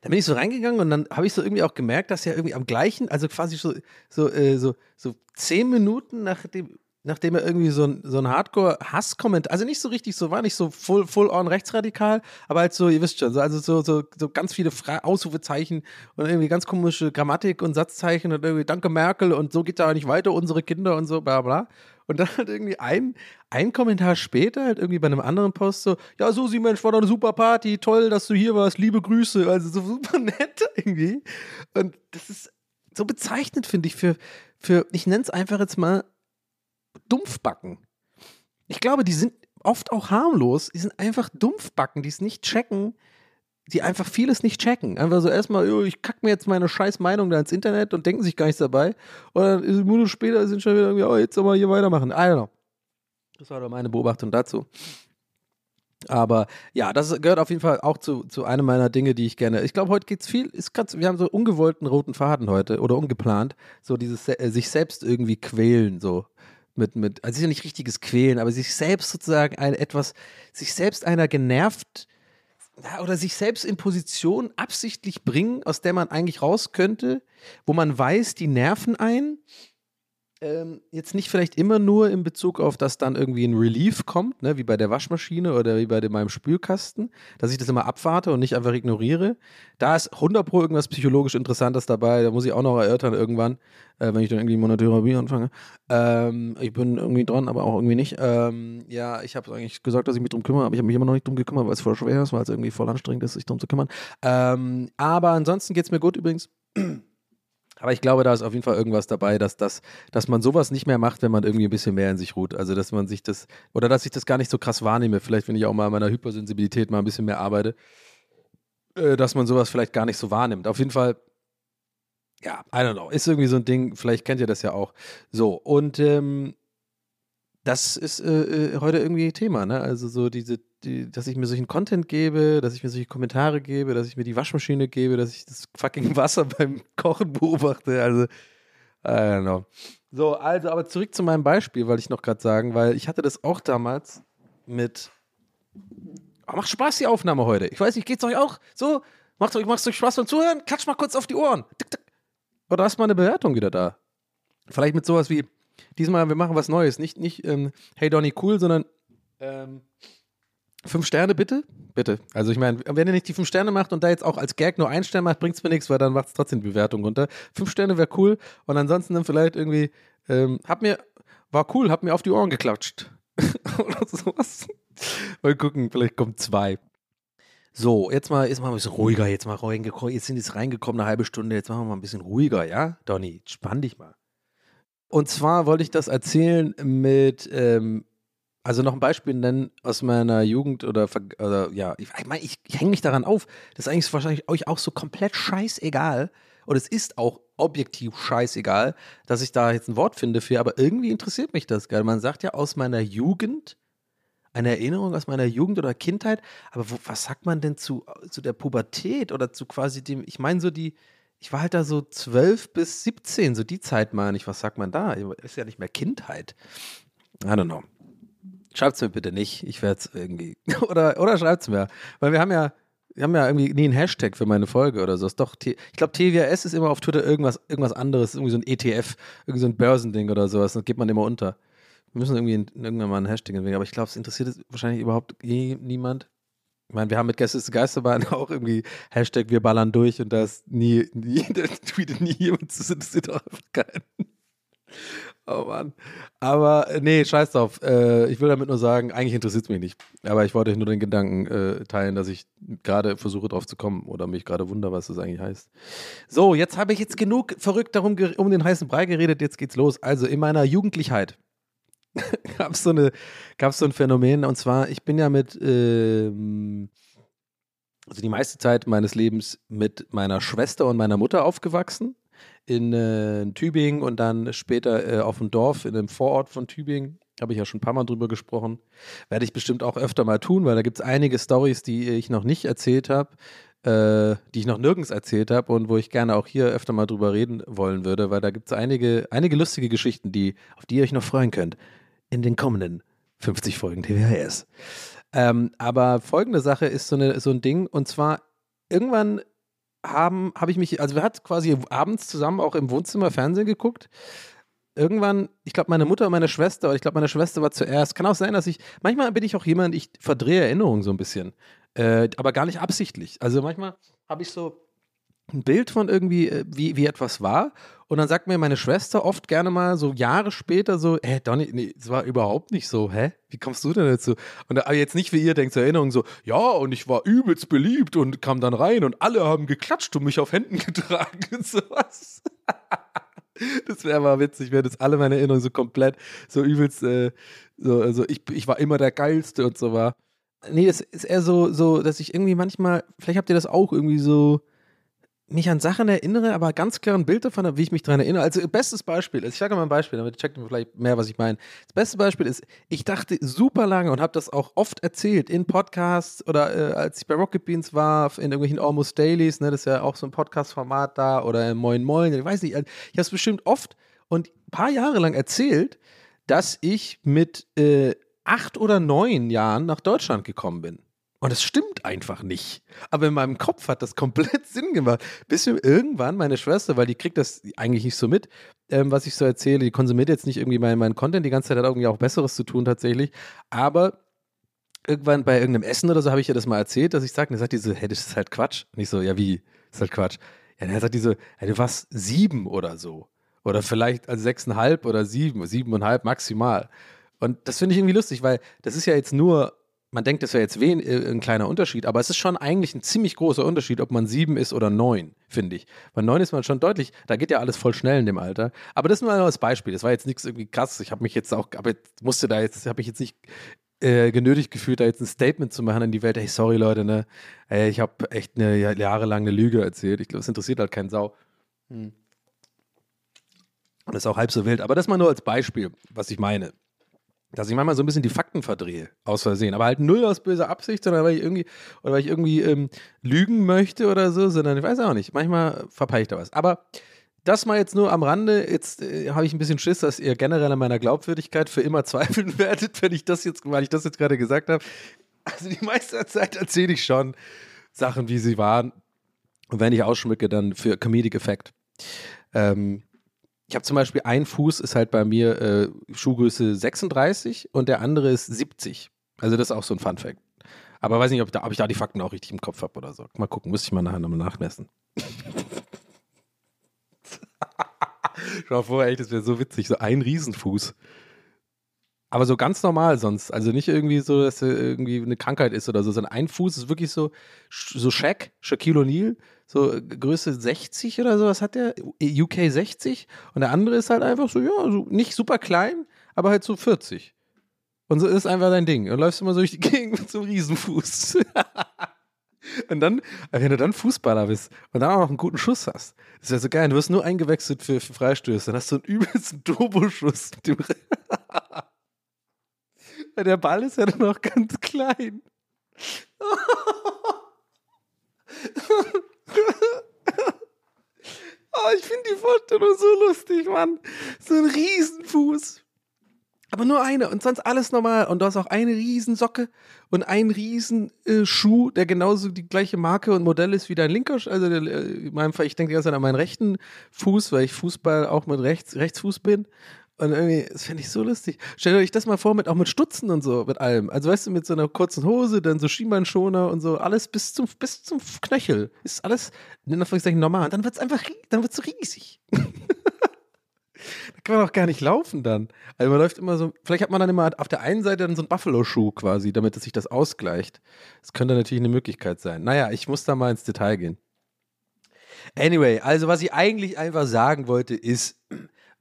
dann bin ich so reingegangen und dann habe ich so irgendwie auch gemerkt, dass ja irgendwie am gleichen, also quasi so, so, äh, so, so zehn Minuten nach dem nachdem er irgendwie so ein, so ein Hardcore-Hass-Kommentar, also nicht so richtig so, war nicht so full, full on rechtsradikal, aber halt so, ihr wisst schon, so, also so, so, so ganz viele Fra Ausrufezeichen und irgendwie ganz komische Grammatik und Satzzeichen und irgendwie Danke Merkel und so geht da nicht weiter, unsere Kinder und so, bla bla. Und dann halt irgendwie ein, ein Kommentar später, halt irgendwie bei einem anderen Post so, ja, Susi, Mensch, war doch eine super Party, toll, dass du hier warst, liebe Grüße. Also so [laughs] super nett irgendwie. Und das ist so bezeichnet, finde ich, für, für ich nenne es einfach jetzt mal Dumpfbacken. Ich glaube, die sind oft auch harmlos, die sind einfach Dumpfbacken, die es nicht checken, die einfach vieles nicht checken. Einfach so erstmal, yo, ich kack mir jetzt meine scheiß Meinung da ins Internet und denken sich gar nichts dabei. Und dann Minuten später sind schon wieder irgendwie, oh, jetzt soll mal hier weitermachen. I don't know. Das war doch meine Beobachtung dazu. Aber ja, das gehört auf jeden Fall auch zu, zu einem meiner Dinge, die ich gerne. Ich glaube, heute geht es viel. Ist grad, wir haben so ungewollten roten Faden heute oder ungeplant. So dieses äh, sich selbst irgendwie quälen, so mit, mit, also es ist ja nicht richtiges Quälen, aber sich selbst sozusagen ein etwas, sich selbst einer genervt oder sich selbst in Position absichtlich bringen, aus der man eigentlich raus könnte, wo man weiß, die nerven ein ähm, jetzt nicht vielleicht immer nur in Bezug auf, dass dann irgendwie ein Relief kommt, ne, wie bei der Waschmaschine oder wie bei dem, meinem Spülkasten, dass ich das immer abwarte und nicht einfach ignoriere. Da ist 100 Pro irgendwas psychologisch Interessantes dabei, da muss ich auch noch erörtern irgendwann, äh, wenn ich dann irgendwie Monotherapie anfange. Ähm, ich bin irgendwie dran, aber auch irgendwie nicht. Ähm, ja, ich habe eigentlich gesagt, dass ich mich drum kümmere, aber ich habe mich immer noch nicht drum gekümmert, weil es voll schwer ist, weil es irgendwie voll anstrengend ist, sich drum zu kümmern. Ähm, aber ansonsten geht es mir gut übrigens. Aber ich glaube, da ist auf jeden Fall irgendwas dabei, dass, das, dass man sowas nicht mehr macht, wenn man irgendwie ein bisschen mehr in sich ruht. Also, dass man sich das, oder dass ich das gar nicht so krass wahrnehme. Vielleicht, wenn ich auch mal an meiner Hypersensibilität mal ein bisschen mehr arbeite, äh, dass man sowas vielleicht gar nicht so wahrnimmt. Auf jeden Fall, ja, I don't know, ist irgendwie so ein Ding, vielleicht kennt ihr das ja auch. So, und ähm, das ist äh, äh heute irgendwie Thema, ne? Also so diese die, dass ich mir solchen Content gebe, dass ich mir solche Kommentare gebe, dass ich mir die Waschmaschine gebe, dass ich das fucking [laughs] Wasser beim Kochen beobachte. Also, I don't know. So, also, aber zurück zu meinem Beispiel, wollte ich noch gerade sagen, weil ich hatte das auch damals mit. Oh, macht Spaß die Aufnahme heute. Ich weiß nicht, geht's euch auch so? Macht euch, macht's euch Spaß beim Zuhören? Klatsch mal kurz auf die Ohren. Oder hast du mal eine Bewertung wieder da? Vielleicht mit sowas wie, diesmal, wir machen was Neues. Nicht, nicht ähm, hey Donny, cool, sondern ähm, Fünf Sterne bitte? Bitte. Also ich meine, wenn ihr nicht die fünf Sterne macht und da jetzt auch als Gag nur ein Stern macht, bringt es mir nichts, weil dann macht es trotzdem die Bewertung runter. Fünf Sterne wäre cool und ansonsten dann vielleicht irgendwie, ähm, hab mir, war cool, hab mir auf die Ohren geklatscht. [laughs] Oder sowas. Mal gucken, vielleicht kommt zwei. So, jetzt mal, jetzt mal ein bisschen ruhiger, jetzt mal reingekommen, jetzt sind jetzt reingekommen eine halbe Stunde, jetzt machen wir mal ein bisschen ruhiger, ja? Donny, spann dich mal. Und zwar wollte ich das erzählen mit, ähm, also noch ein Beispiel nennen aus meiner Jugend oder, oder ja, ich, ich meine, ich, ich hänge mich daran auf. Das ist eigentlich wahrscheinlich euch auch so komplett scheißegal. Und es ist auch objektiv scheißegal, dass ich da jetzt ein Wort finde für, aber irgendwie interessiert mich das, geil. Man sagt ja aus meiner Jugend, eine Erinnerung aus meiner Jugend oder Kindheit, aber wo, was sagt man denn zu, zu der Pubertät oder zu quasi dem, ich meine so die, ich war halt da so zwölf bis 17, so die Zeit meine ich, was sagt man da? Ist ja nicht mehr Kindheit. I don't know. Schreibt es mir bitte nicht. Ich werde es irgendwie. [laughs] oder oder schreibt es mir. Weil wir haben ja, wir haben ja irgendwie nie einen Hashtag für meine Folge oder so. Ist doch, ich glaube, TWS ist immer auf Twitter irgendwas, irgendwas anderes, irgendwie so ein ETF, irgendwie so ein Börsending oder sowas. Das geht man immer unter. Wir müssen irgendwie irgendwann mal einen Hashtag entwickeln. Aber ich glaube, es interessiert wahrscheinlich überhaupt eh niemand. Ich meine, wir haben mit Gäste ist Geisterbahn [laughs] auch irgendwie Hashtag wir ballern durch und da ist nie, [laughs] nie, da tweetet nie jemand, das interessiert auch einfach keinen. Oh Mann. Aber äh, nee, scheiß drauf. Äh, ich will damit nur sagen, eigentlich interessiert es mich nicht. Aber ich wollte euch nur den Gedanken äh, teilen, dass ich gerade versuche drauf zu kommen oder mich gerade wundere, was das eigentlich heißt. So, jetzt habe ich jetzt genug verrückt darum um den heißen Brei geredet. Jetzt geht's los. Also in meiner Jugendlichkeit [laughs] gab es so, so ein Phänomen. Und zwar, ich bin ja mit, ähm, also die meiste Zeit meines Lebens mit meiner Schwester und meiner Mutter aufgewachsen in äh, Tübingen und dann später äh, auf dem Dorf in einem Vorort von Tübingen. Habe ich ja schon ein paar Mal drüber gesprochen. Werde ich bestimmt auch öfter mal tun, weil da gibt es einige Stories, die ich noch nicht erzählt habe, äh, die ich noch nirgends erzählt habe und wo ich gerne auch hier öfter mal drüber reden wollen würde, weil da gibt es einige, einige lustige Geschichten, die, auf die ihr euch noch freuen könnt in den kommenden 50 Folgen TWHS. Ähm, aber folgende Sache ist so, eine, so ein Ding und zwar irgendwann haben, habe ich mich, also wir hatten quasi abends zusammen auch im Wohnzimmer Fernsehen geguckt. Irgendwann, ich glaube, meine Mutter und meine Schwester, oder ich glaube, meine Schwester war zuerst. Kann auch sein, dass ich, manchmal bin ich auch jemand, ich verdrehe Erinnerungen so ein bisschen. Äh, aber gar nicht absichtlich. Also manchmal habe ich so, ein Bild von irgendwie, äh, wie, wie etwas war. Und dann sagt mir meine Schwester oft gerne mal so Jahre später so, hä, Donny, nee, es war überhaupt nicht so, hä? Wie kommst du denn dazu? Und aber jetzt nicht wie ihr denkt zur Erinnerung so, ja, und ich war übelst beliebt und kam dann rein und alle haben geklatscht und mich auf Händen [laughs] getragen [laughs] und sowas. [laughs] Das wäre mal witzig, wäre das alle meine Erinnerungen so komplett so übelst, äh, so, also ich, ich war immer der Geilste und so war. Nee, es ist eher so, so, dass ich irgendwie manchmal, vielleicht habt ihr das auch irgendwie so, mich an Sachen erinnere, aber ganz klar ein Bild davon habe, wie ich mich daran erinnere. Also, bestes Beispiel ist, ich sage mal ein Beispiel, damit checkt ihr vielleicht mehr, was ich meine. Das beste Beispiel ist, ich dachte super lange und habe das auch oft erzählt in Podcasts oder äh, als ich bei Rocket Beans war, in irgendwelchen Almost Dailies, ne, das ist ja auch so ein Podcast-Format da oder im Moin Moin, ich weiß nicht, ich habe es bestimmt oft und ein paar Jahre lang erzählt, dass ich mit äh, acht oder neun Jahren nach Deutschland gekommen bin. Und es stimmt einfach nicht. Aber in meinem Kopf hat das komplett [laughs] Sinn gemacht. Bis mir irgendwann meine Schwester, weil die kriegt das eigentlich nicht so mit, ähm, was ich so erzähle, die konsumiert jetzt nicht irgendwie meinen mein Content, die ganze Zeit hat irgendwie auch Besseres zu tun tatsächlich. Aber irgendwann bei irgendeinem Essen oder so habe ich ihr das mal erzählt, dass ich sage, und dann sagt die so, hey, das ist halt Quatsch. Und ich so, ja wie, das ist halt Quatsch. Ja, dann sagt die so, hey, du warst sieben oder so. Oder vielleicht also sechseinhalb oder sieben, siebeneinhalb maximal. Und das finde ich irgendwie lustig, weil das ist ja jetzt nur man denkt, das wäre jetzt wen, äh, ein kleiner Unterschied, aber es ist schon eigentlich ein ziemlich großer Unterschied, ob man sieben ist oder neun, finde ich. Bei neun ist man schon deutlich, da geht ja alles voll schnell in dem Alter. Aber das nur als Beispiel. Das war jetzt nichts irgendwie krass. Ich habe mich jetzt auch, aber musste da jetzt, habe ich jetzt nicht äh, genötigt gefühlt, da jetzt ein Statement zu machen in die Welt. Hey, sorry Leute, ne? Ey, ich habe echt eine jahrelange Lüge erzählt. Ich glaube, es interessiert halt keinen Sau. Hm. Und das ist auch halb so wild. Aber das mal nur als Beispiel, was ich meine dass ich manchmal so ein bisschen die Fakten verdrehe, aus Versehen. Aber halt null aus böser Absicht, sondern weil ich irgendwie, oder weil ich irgendwie ähm, lügen möchte oder so, sondern ich weiß auch nicht. Manchmal verpeile ich da was. Aber das mal jetzt nur am Rande. Jetzt äh, habe ich ein bisschen Schiss, dass ihr generell an meiner Glaubwürdigkeit für immer [laughs] zweifeln werdet, wenn ich das jetzt, weil ich das jetzt gerade gesagt habe. Also die meiste Zeit erzähle ich schon Sachen, wie sie waren. Und wenn ich ausschmücke, dann für Comedic Effekt. Ähm, ich habe zum Beispiel ein Fuß ist halt bei mir äh, Schuhgröße 36 und der andere ist 70. Also das ist auch so ein Fun Fact. Aber weiß nicht, ob, da, ob ich da die Fakten auch richtig im Kopf habe oder so. Mal gucken, müsste ich mal nachher nochmal nachmessen. [laughs] Schau vor, echt, das wäre so witzig, so ein Riesenfuß. Aber so ganz normal sonst. Also nicht irgendwie so, dass irgendwie eine Krankheit ist oder so, sondern ein Fuß ist wirklich so, so Shaq, Shaquille O'Neal, so Größe 60 oder sowas hat der, UK 60. Und der andere ist halt einfach so, ja, so nicht super klein, aber halt so 40. Und so ist einfach dein Ding. Und läufst immer so durch die [laughs] Gegend mit so einem Riesenfuß. [laughs] und dann, wenn du dann Fußballer bist und dann auch noch einen guten Schuss hast, ist ja so geil. Du wirst nur eingewechselt für, für Freistöße. Dann hast du einen übelsten [laughs] Turboschuss Der Ball ist ja dann noch ganz klein. [laughs] oh, ich finde die Vorstellung so lustig, Mann. So ein Riesenfuß. Aber nur eine und sonst alles normal. Und du hast auch eine Riesensocke und einen Riesenschuh, äh, der genauso die gleiche Marke und Modell ist wie dein linker. Also äh, in meinem Fall, ich denke die ganze Zeit an meinen rechten Fuß, weil ich Fußball auch mit rechts, Rechtsfuß bin. Und irgendwie, das finde ich so lustig. Stellt euch das mal vor, mit, auch mit Stutzen und so, mit allem. Also weißt du, mit so einer kurzen Hose, dann so Schienbeinschoner und so, alles bis zum, bis zum Knöchel. Ist alles in Anführungszeichen normal. Und dann wird es einfach, dann wird es riesig. [laughs] da kann man auch gar nicht laufen dann. Also man läuft immer so, vielleicht hat man dann immer auf der einen Seite dann so einen Buffalo-Schuh quasi, damit sich das ausgleicht. Das könnte natürlich eine Möglichkeit sein. Naja, ich muss da mal ins Detail gehen. Anyway, also was ich eigentlich einfach sagen wollte, ist,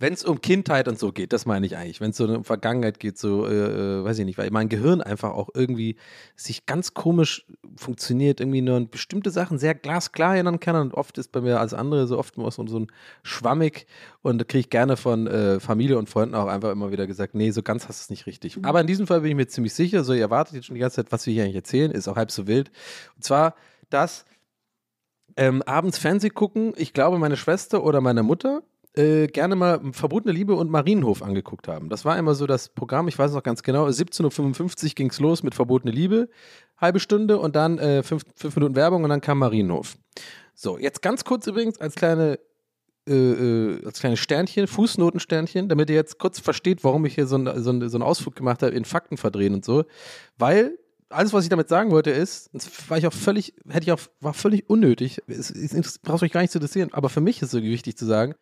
wenn es um Kindheit und so geht, das meine ich eigentlich, wenn es so um Vergangenheit geht, so, äh, äh, weiß ich nicht, weil mein Gehirn einfach auch irgendwie sich ganz komisch funktioniert, irgendwie nur bestimmte Sachen sehr glasklar erinnern kann und oft ist bei mir als andere so oft so, so ein schwammig und da kriege ich gerne von äh, Familie und Freunden auch einfach immer wieder gesagt, nee, so ganz hast du es nicht richtig. Aber in diesem Fall bin ich mir ziemlich sicher, so ihr erwartet jetzt schon die ganze Zeit, was wir hier eigentlich erzählen, ist auch halb so wild. Und zwar, dass ähm, abends Fernseh gucken, ich glaube meine Schwester oder meine Mutter äh, gerne mal Verbotene Liebe und Marienhof angeguckt haben. Das war immer so das Programm, ich weiß noch ganz genau, 17.55 Uhr ging es los mit Verbotene Liebe, halbe Stunde und dann äh, fünf, fünf Minuten Werbung und dann kam Marienhof. So, jetzt ganz kurz übrigens als kleine äh, äh als kleines Sternchen, Fußnotensternchen, damit ihr jetzt kurz versteht, warum ich hier so, ein, so, so einen Ausflug gemacht habe in Fakten verdrehen und so. Weil alles, was ich damit sagen wollte, ist, war ich auch völlig, hätte ich auch, war völlig unnötig. Es, es, braucht euch gar nicht zu interessieren, aber für mich ist es irgendwie wichtig zu sagen,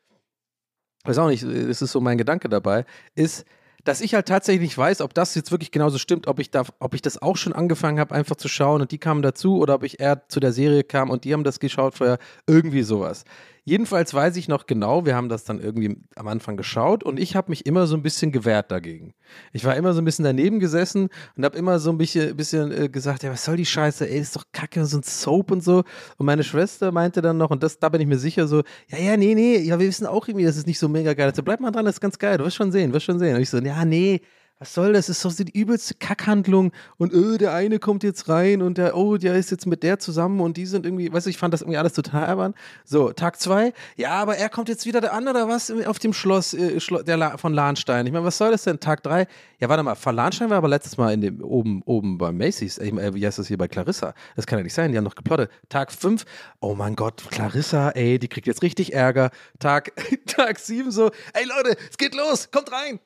weiß auch nicht, es ist so mein Gedanke dabei, ist, dass ich halt tatsächlich nicht weiß, ob das jetzt wirklich genauso stimmt, ob ich da, ob ich das auch schon angefangen habe, einfach zu schauen und die kamen dazu oder ob ich eher zu der Serie kam und die haben das geschaut vorher, irgendwie sowas. Jedenfalls weiß ich noch genau, wir haben das dann irgendwie am Anfang geschaut und ich habe mich immer so ein bisschen gewehrt dagegen. Ich war immer so ein bisschen daneben gesessen und habe immer so ein bisschen, bisschen äh, gesagt, ja, was soll die Scheiße, ey, ist doch kacke, so ein Soap und so. Und meine Schwester meinte dann noch, und das, da bin ich mir sicher so, ja, ja, nee, nee, ja, wir wissen auch irgendwie, das ist nicht so mega geil. Also bleib mal dran, das ist ganz geil, du wirst schon sehen, wirst schon sehen. Und ich so, ja, nee, was soll das? Das ist doch die übelste Kackhandlung. Und öh, der eine kommt jetzt rein und der, oh, der ist jetzt mit der zusammen und die sind irgendwie, weißt du, ich fand das irgendwie alles total albern. So, Tag zwei, ja, aber er kommt jetzt wieder der andere oder was auf dem Schloss, äh, der La von Lahnstein. Ich meine, was soll das denn? Tag drei, ja, warte mal, von Lahnstein war aber letztes Mal in dem, oben, oben bei Macy's, äh, wie heißt das hier bei Clarissa? Das kann ja nicht sein, die haben noch geplottet. Tag fünf, oh mein Gott, Clarissa, ey, die kriegt jetzt richtig Ärger. Tag, [laughs] Tag sieben so, ey Leute, es geht los, kommt rein.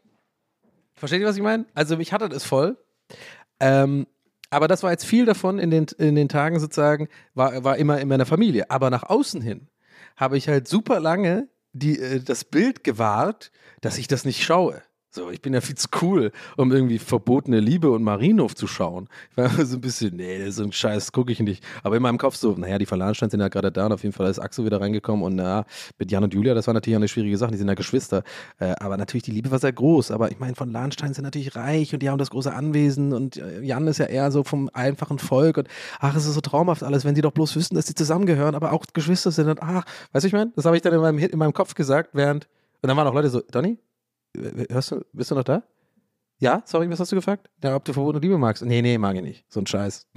Versteht ihr, was ich meine? Also mich hatte das voll. Ähm, aber das war jetzt viel davon in den, in den Tagen sozusagen, war, war immer in meiner Familie. Aber nach außen hin habe ich halt super lange die, äh, das Bild gewahrt, dass ich das nicht schaue. So, ich bin ja viel zu cool, um irgendwie verbotene Liebe und Marienhof zu schauen. Ich war so ein bisschen, nee, so ein Scheiß gucke ich nicht. Aber in meinem Kopf so, naja, die Verlanstein sind ja gerade da und auf jeden Fall ist Axel wieder reingekommen und na, mit Jan und Julia, das war natürlich eine schwierige Sache, die sind ja Geschwister. Äh, aber natürlich, die Liebe war sehr groß. Aber ich meine, von Lahnstein sind natürlich reich und die haben das große Anwesen und äh, Jan ist ja eher so vom einfachen Volk und ach, es ist so traumhaft alles, wenn sie doch bloß wüssten, dass sie zusammengehören, aber auch Geschwister sind und ach, weißt du, ich meine, das habe ich dann in meinem, in meinem Kopf gesagt, während, und dann waren auch Leute so, Donny, Hörst du, bist du noch da? Ja, sorry, was hast du gefragt? Ja, ob du verbotene Liebe magst. Nee, nee, mag ich nicht. So ein Scheiß.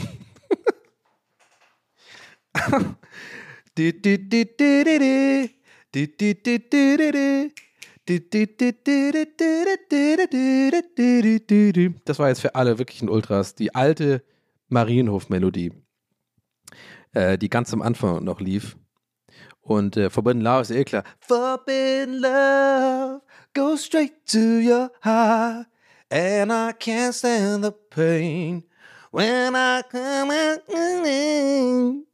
Das war jetzt für alle wirklichen Ultras die alte Marienhof-Melodie, äh, die ganz am Anfang noch lief. Und äh, Forbidden Love ist eh klar. Forbidden Love goes straight to your heart. And I can't stand the pain. When I come out,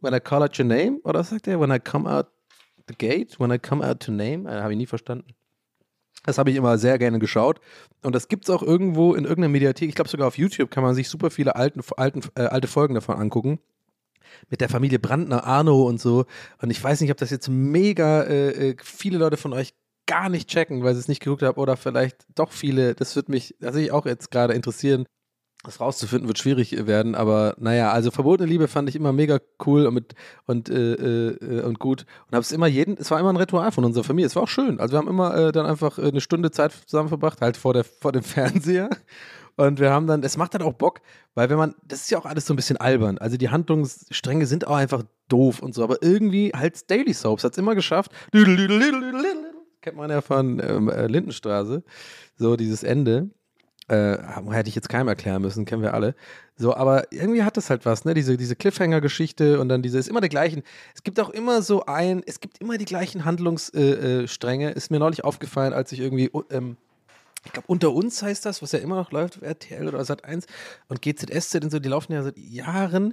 when I call out your name, oder sagt er? When I come out the gate, when I come out to name, äh, habe ich nie verstanden. Das habe ich immer sehr gerne geschaut. Und das gibt es auch irgendwo in irgendeiner Mediathek. Ich glaube sogar auf YouTube kann man sich super viele alten, alten, äh, alte Folgen davon angucken mit der Familie Brandner, Arno und so. Und ich weiß nicht, ob das jetzt mega äh, äh, viele Leute von euch gar nicht checken, weil sie es nicht geguckt haben oder vielleicht doch viele. Das wird mich tatsächlich auch jetzt gerade interessieren. Das rauszufinden wird schwierig werden, aber naja, also verbotene Liebe fand ich immer mega cool und, und, äh, äh, und gut. Und habe es immer jeden, es war immer ein Ritual von unserer Familie. Es war auch schön. Also wir haben immer äh, dann einfach äh, eine Stunde Zeit zusammen verbracht, halt vor, der, vor dem [laughs] Fernseher. Und wir haben dann, es macht dann auch Bock, weil wenn man, das ist ja auch alles so ein bisschen albern. Also die Handlungsstränge sind auch einfach doof und so, aber irgendwie halt Daily Soaps hat es immer geschafft. Kennt man ja von ähm, äh, Lindenstraße, so dieses Ende. Äh, hätte ich jetzt keinem erklären müssen, kennen wir alle. So, aber irgendwie hat das halt was, ne? Diese, diese Cliffhanger-Geschichte und dann diese, ist immer der gleichen. Es gibt auch immer so ein, es gibt immer die gleichen Handlungsstränge. Äh, äh, ist mir neulich aufgefallen, als ich irgendwie ähm, ich glaube, unter uns heißt das, was ja immer noch läuft, RTL oder Sat1 und GZSZ und so, die laufen ja seit Jahren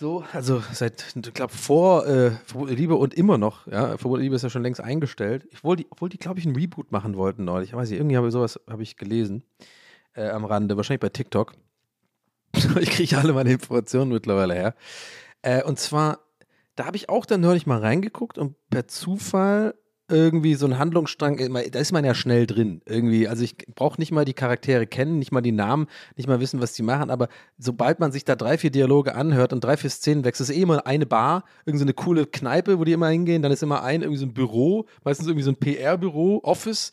so, also seit, ich glaube, vor äh, Liebe und immer noch, ja, Verbotene Liebe ist ja schon längst eingestellt. Obwohl die, obwohl die glaube ich, einen Reboot machen wollten neulich. Ich weiß nicht, irgendwie habe ich sowas, habe ich gelesen äh, am Rande, wahrscheinlich bei TikTok. [laughs] ich kriege alle meine Informationen mittlerweile her. Äh, und zwar, da habe ich auch dann neulich mal reingeguckt und per Zufall irgendwie so ein Handlungsstrang, da ist man ja schnell drin. Irgendwie, also ich brauche nicht mal die Charaktere kennen, nicht mal die Namen, nicht mal wissen, was die machen, aber sobald man sich da drei, vier Dialoge anhört und drei, vier Szenen wechselt, ist eh immer eine Bar, irgendwie so eine coole Kneipe, wo die immer hingehen, dann ist immer ein, irgendwie so ein Büro, meistens irgendwie so ein PR-Büro, Office,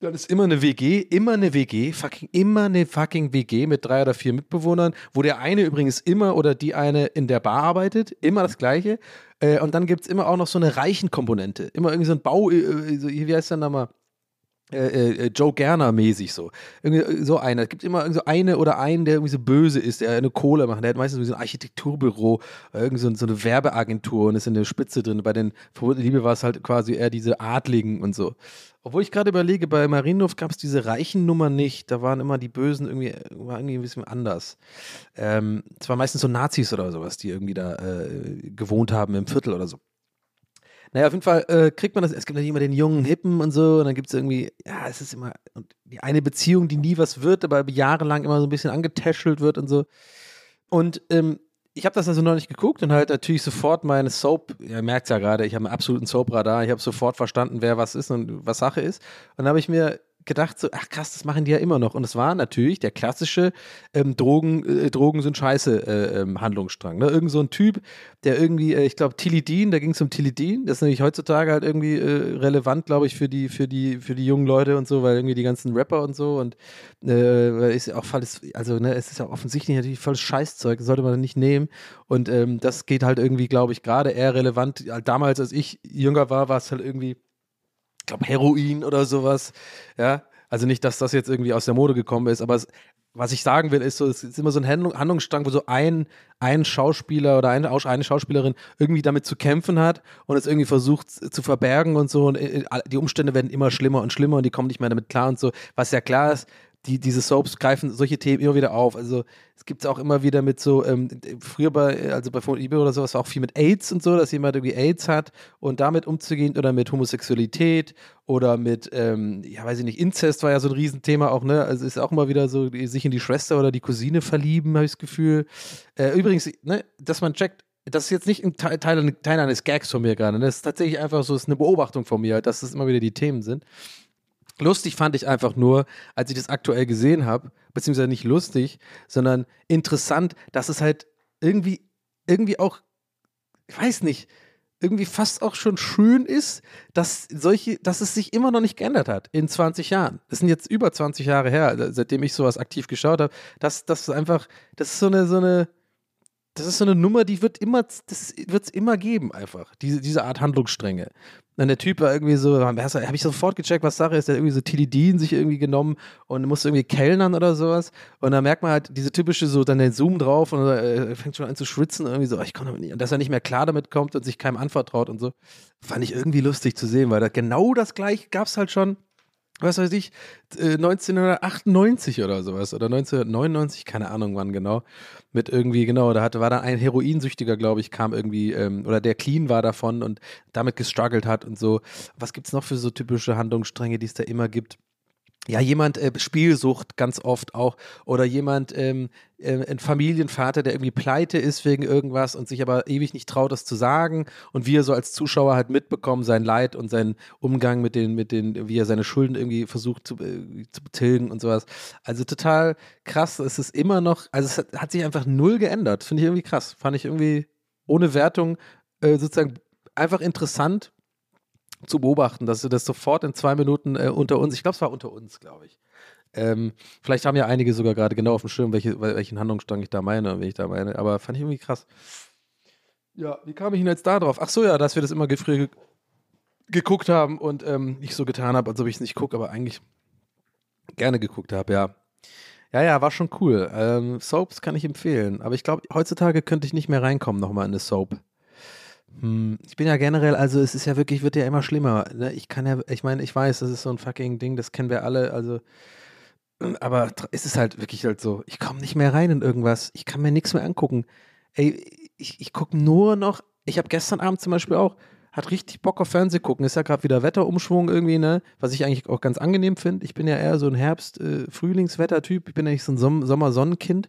dann ist immer eine WG, immer eine WG, fucking, immer eine fucking WG mit drei oder vier Mitbewohnern, wo der eine übrigens immer oder die eine in der Bar arbeitet, immer das Gleiche. Äh, und dann gibt es immer auch noch so eine reichen Komponente. Immer irgendwie so ein Bau, äh, äh, so, wie heißt der nochmal? Äh, äh, Joe Gerner mäßig so. Irgendwie äh, so einer. Es gibt immer so eine oder einen, der irgendwie so böse ist, der eine Kohle macht. Der hat meistens so ein Architekturbüro, äh, irgendwie so, so, eine Werbeagentur und ist in der Spitze drin. Bei den Verwundeten Liebe war es halt quasi eher diese Adligen und so. Obwohl ich gerade überlege, bei Marienhof gab es diese reichen Nummer nicht. Da waren immer die Bösen irgendwie, war irgendwie ein bisschen anders. Ähm, es waren meistens so Nazis oder sowas, die irgendwie da äh, gewohnt haben im Viertel oder so. Naja, auf jeden Fall äh, kriegt man das, es gibt natürlich immer den jungen Hippen und so, und dann gibt es irgendwie, ja, es ist immer, die eine Beziehung, die nie was wird, aber jahrelang immer so ein bisschen angetäschelt wird und so. Und ähm, ich habe das also noch nicht geguckt und halt natürlich sofort meine Soap, ihr merkt ja gerade, ich habe einen absoluten Soap-Radar, ich habe sofort verstanden, wer was ist und was Sache ist. Und dann habe ich mir gedacht, so, ach krass, das machen die ja immer noch. Und es war natürlich der klassische ähm, Drogen, äh, Drogen sind scheiße äh, ähm, Handlungsstrang. Ne? Irgend so ein Typ, der irgendwie, äh, ich glaube, Tilidin, da ging es um Tilidin, das ist nämlich heutzutage halt irgendwie äh, relevant, glaube ich, für die, für die, für die jungen Leute und so, weil irgendwie die ganzen Rapper und so und äh, ist auch alles, also ne, es ist ja offensichtlich natürlich volles Scheißzeug, sollte man nicht nehmen. Und ähm, das geht halt irgendwie, glaube ich, gerade eher relevant. Damals, als ich jünger war, war es halt irgendwie glaube, Heroin oder sowas. Ja, also nicht, dass das jetzt irgendwie aus der Mode gekommen ist, aber es, was ich sagen will, ist so, es ist immer so ein Handlung, Handlungsstrang, wo so ein, ein Schauspieler oder eine, eine Schauspielerin irgendwie damit zu kämpfen hat und es irgendwie versucht zu verbergen und so. Und äh, die Umstände werden immer schlimmer und schlimmer und die kommen nicht mehr damit klar und so. Was ja klar ist, die, diese Soaps greifen solche Themen immer wieder auf. Also es gibt es auch immer wieder mit so, ähm, früher bei, also bei Phone oder sowas auch viel mit AIDS und so, dass jemand irgendwie AIDS hat und damit umzugehen oder mit Homosexualität oder mit, ähm, ja weiß ich nicht, Inzest war ja so ein Riesenthema auch, ne? Also ist auch immer wieder so, sich in die Schwester oder die Cousine verlieben, habe ich das Gefühl. Äh, übrigens, ne, dass man checkt, das ist jetzt nicht ein Teil, Teil, Teil eines Gags von mir gerade. Ne? Das ist tatsächlich einfach so, ist eine Beobachtung von mir, dass das immer wieder die Themen sind. Lustig fand ich einfach nur, als ich das aktuell gesehen habe, beziehungsweise nicht lustig, sondern interessant, dass es halt irgendwie, irgendwie auch, ich weiß nicht, irgendwie fast auch schon schön ist, dass solche, dass es sich immer noch nicht geändert hat in 20 Jahren. Das sind jetzt über 20 Jahre her, seitdem ich sowas aktiv geschaut habe. dass das einfach, das ist so eine, so eine, das ist so eine Nummer, die wird immer, das wird es immer geben, einfach. Diese, diese Art Handlungsstränge. Dann der Typ war irgendwie so, habe ich sofort gecheckt, was Sache ist, der hat irgendwie so Tilidin sich irgendwie genommen und musste irgendwie kellnern oder sowas. Und da merkt man halt diese typische, so dann den Zoom drauf und äh, fängt schon an zu schwitzen und irgendwie so, ich kann nicht. Und dass er nicht mehr klar damit kommt und sich keinem anvertraut und so. Fand ich irgendwie lustig zu sehen, weil das, genau das gleiche gab es halt schon was weiß ich, 1998 äh, oder sowas oder 1999, keine Ahnung wann genau, mit irgendwie, genau, da hatte, war da ein Heroinsüchtiger, glaube ich, kam irgendwie, ähm, oder der clean war davon und damit gestruggelt hat und so. Was gibt es noch für so typische Handlungsstränge, die es da immer gibt? Ja, jemand äh, Spielsucht ganz oft auch. Oder jemand, ähm, äh, ein Familienvater, der irgendwie pleite ist wegen irgendwas und sich aber ewig nicht traut, das zu sagen. Und wir so als Zuschauer halt mitbekommen, sein Leid und seinen Umgang mit den, mit den, wie er seine Schulden irgendwie versucht zu, äh, zu tilgen und sowas. Also total krass, es ist immer noch, also es hat, hat sich einfach null geändert, finde ich irgendwie krass, fand ich irgendwie ohne Wertung äh, sozusagen einfach interessant, zu beobachten, dass du das sofort in zwei Minuten äh, unter uns, ich glaube, es war unter uns, glaube ich. Ähm, vielleicht haben ja einige sogar gerade genau auf dem Schirm, welche, welchen Handlungsstrang ich da meine und wie ich da meine, aber fand ich irgendwie krass. Ja, wie kam ich denn jetzt da drauf? Ach so, ja, dass wir das immer ge geguckt haben und ähm, ich so getan habe, als ob ich es nicht gucke, aber eigentlich gerne geguckt habe, ja. Ja, ja, war schon cool. Ähm, Soaps kann ich empfehlen, aber ich glaube, heutzutage könnte ich nicht mehr reinkommen nochmal in eine Soap. Hm, ich bin ja generell, also es ist ja wirklich, wird ja immer schlimmer. Ne? Ich kann ja, ich meine, ich weiß, das ist so ein fucking Ding, das kennen wir alle, also aber es ist halt wirklich halt so, ich komme nicht mehr rein in irgendwas. Ich kann mir nichts mehr angucken. Ey, ich, ich gucke nur noch, ich habe gestern Abend zum Beispiel auch, hat richtig Bock auf Fernseh gucken. Ist ja gerade wieder Wetterumschwung irgendwie, ne? Was ich eigentlich auch ganz angenehm finde. Ich bin ja eher so ein Herbst-Frühlingswetter-Typ. Äh, ich bin eigentlich so ein Som Sommer-Sonnenkind.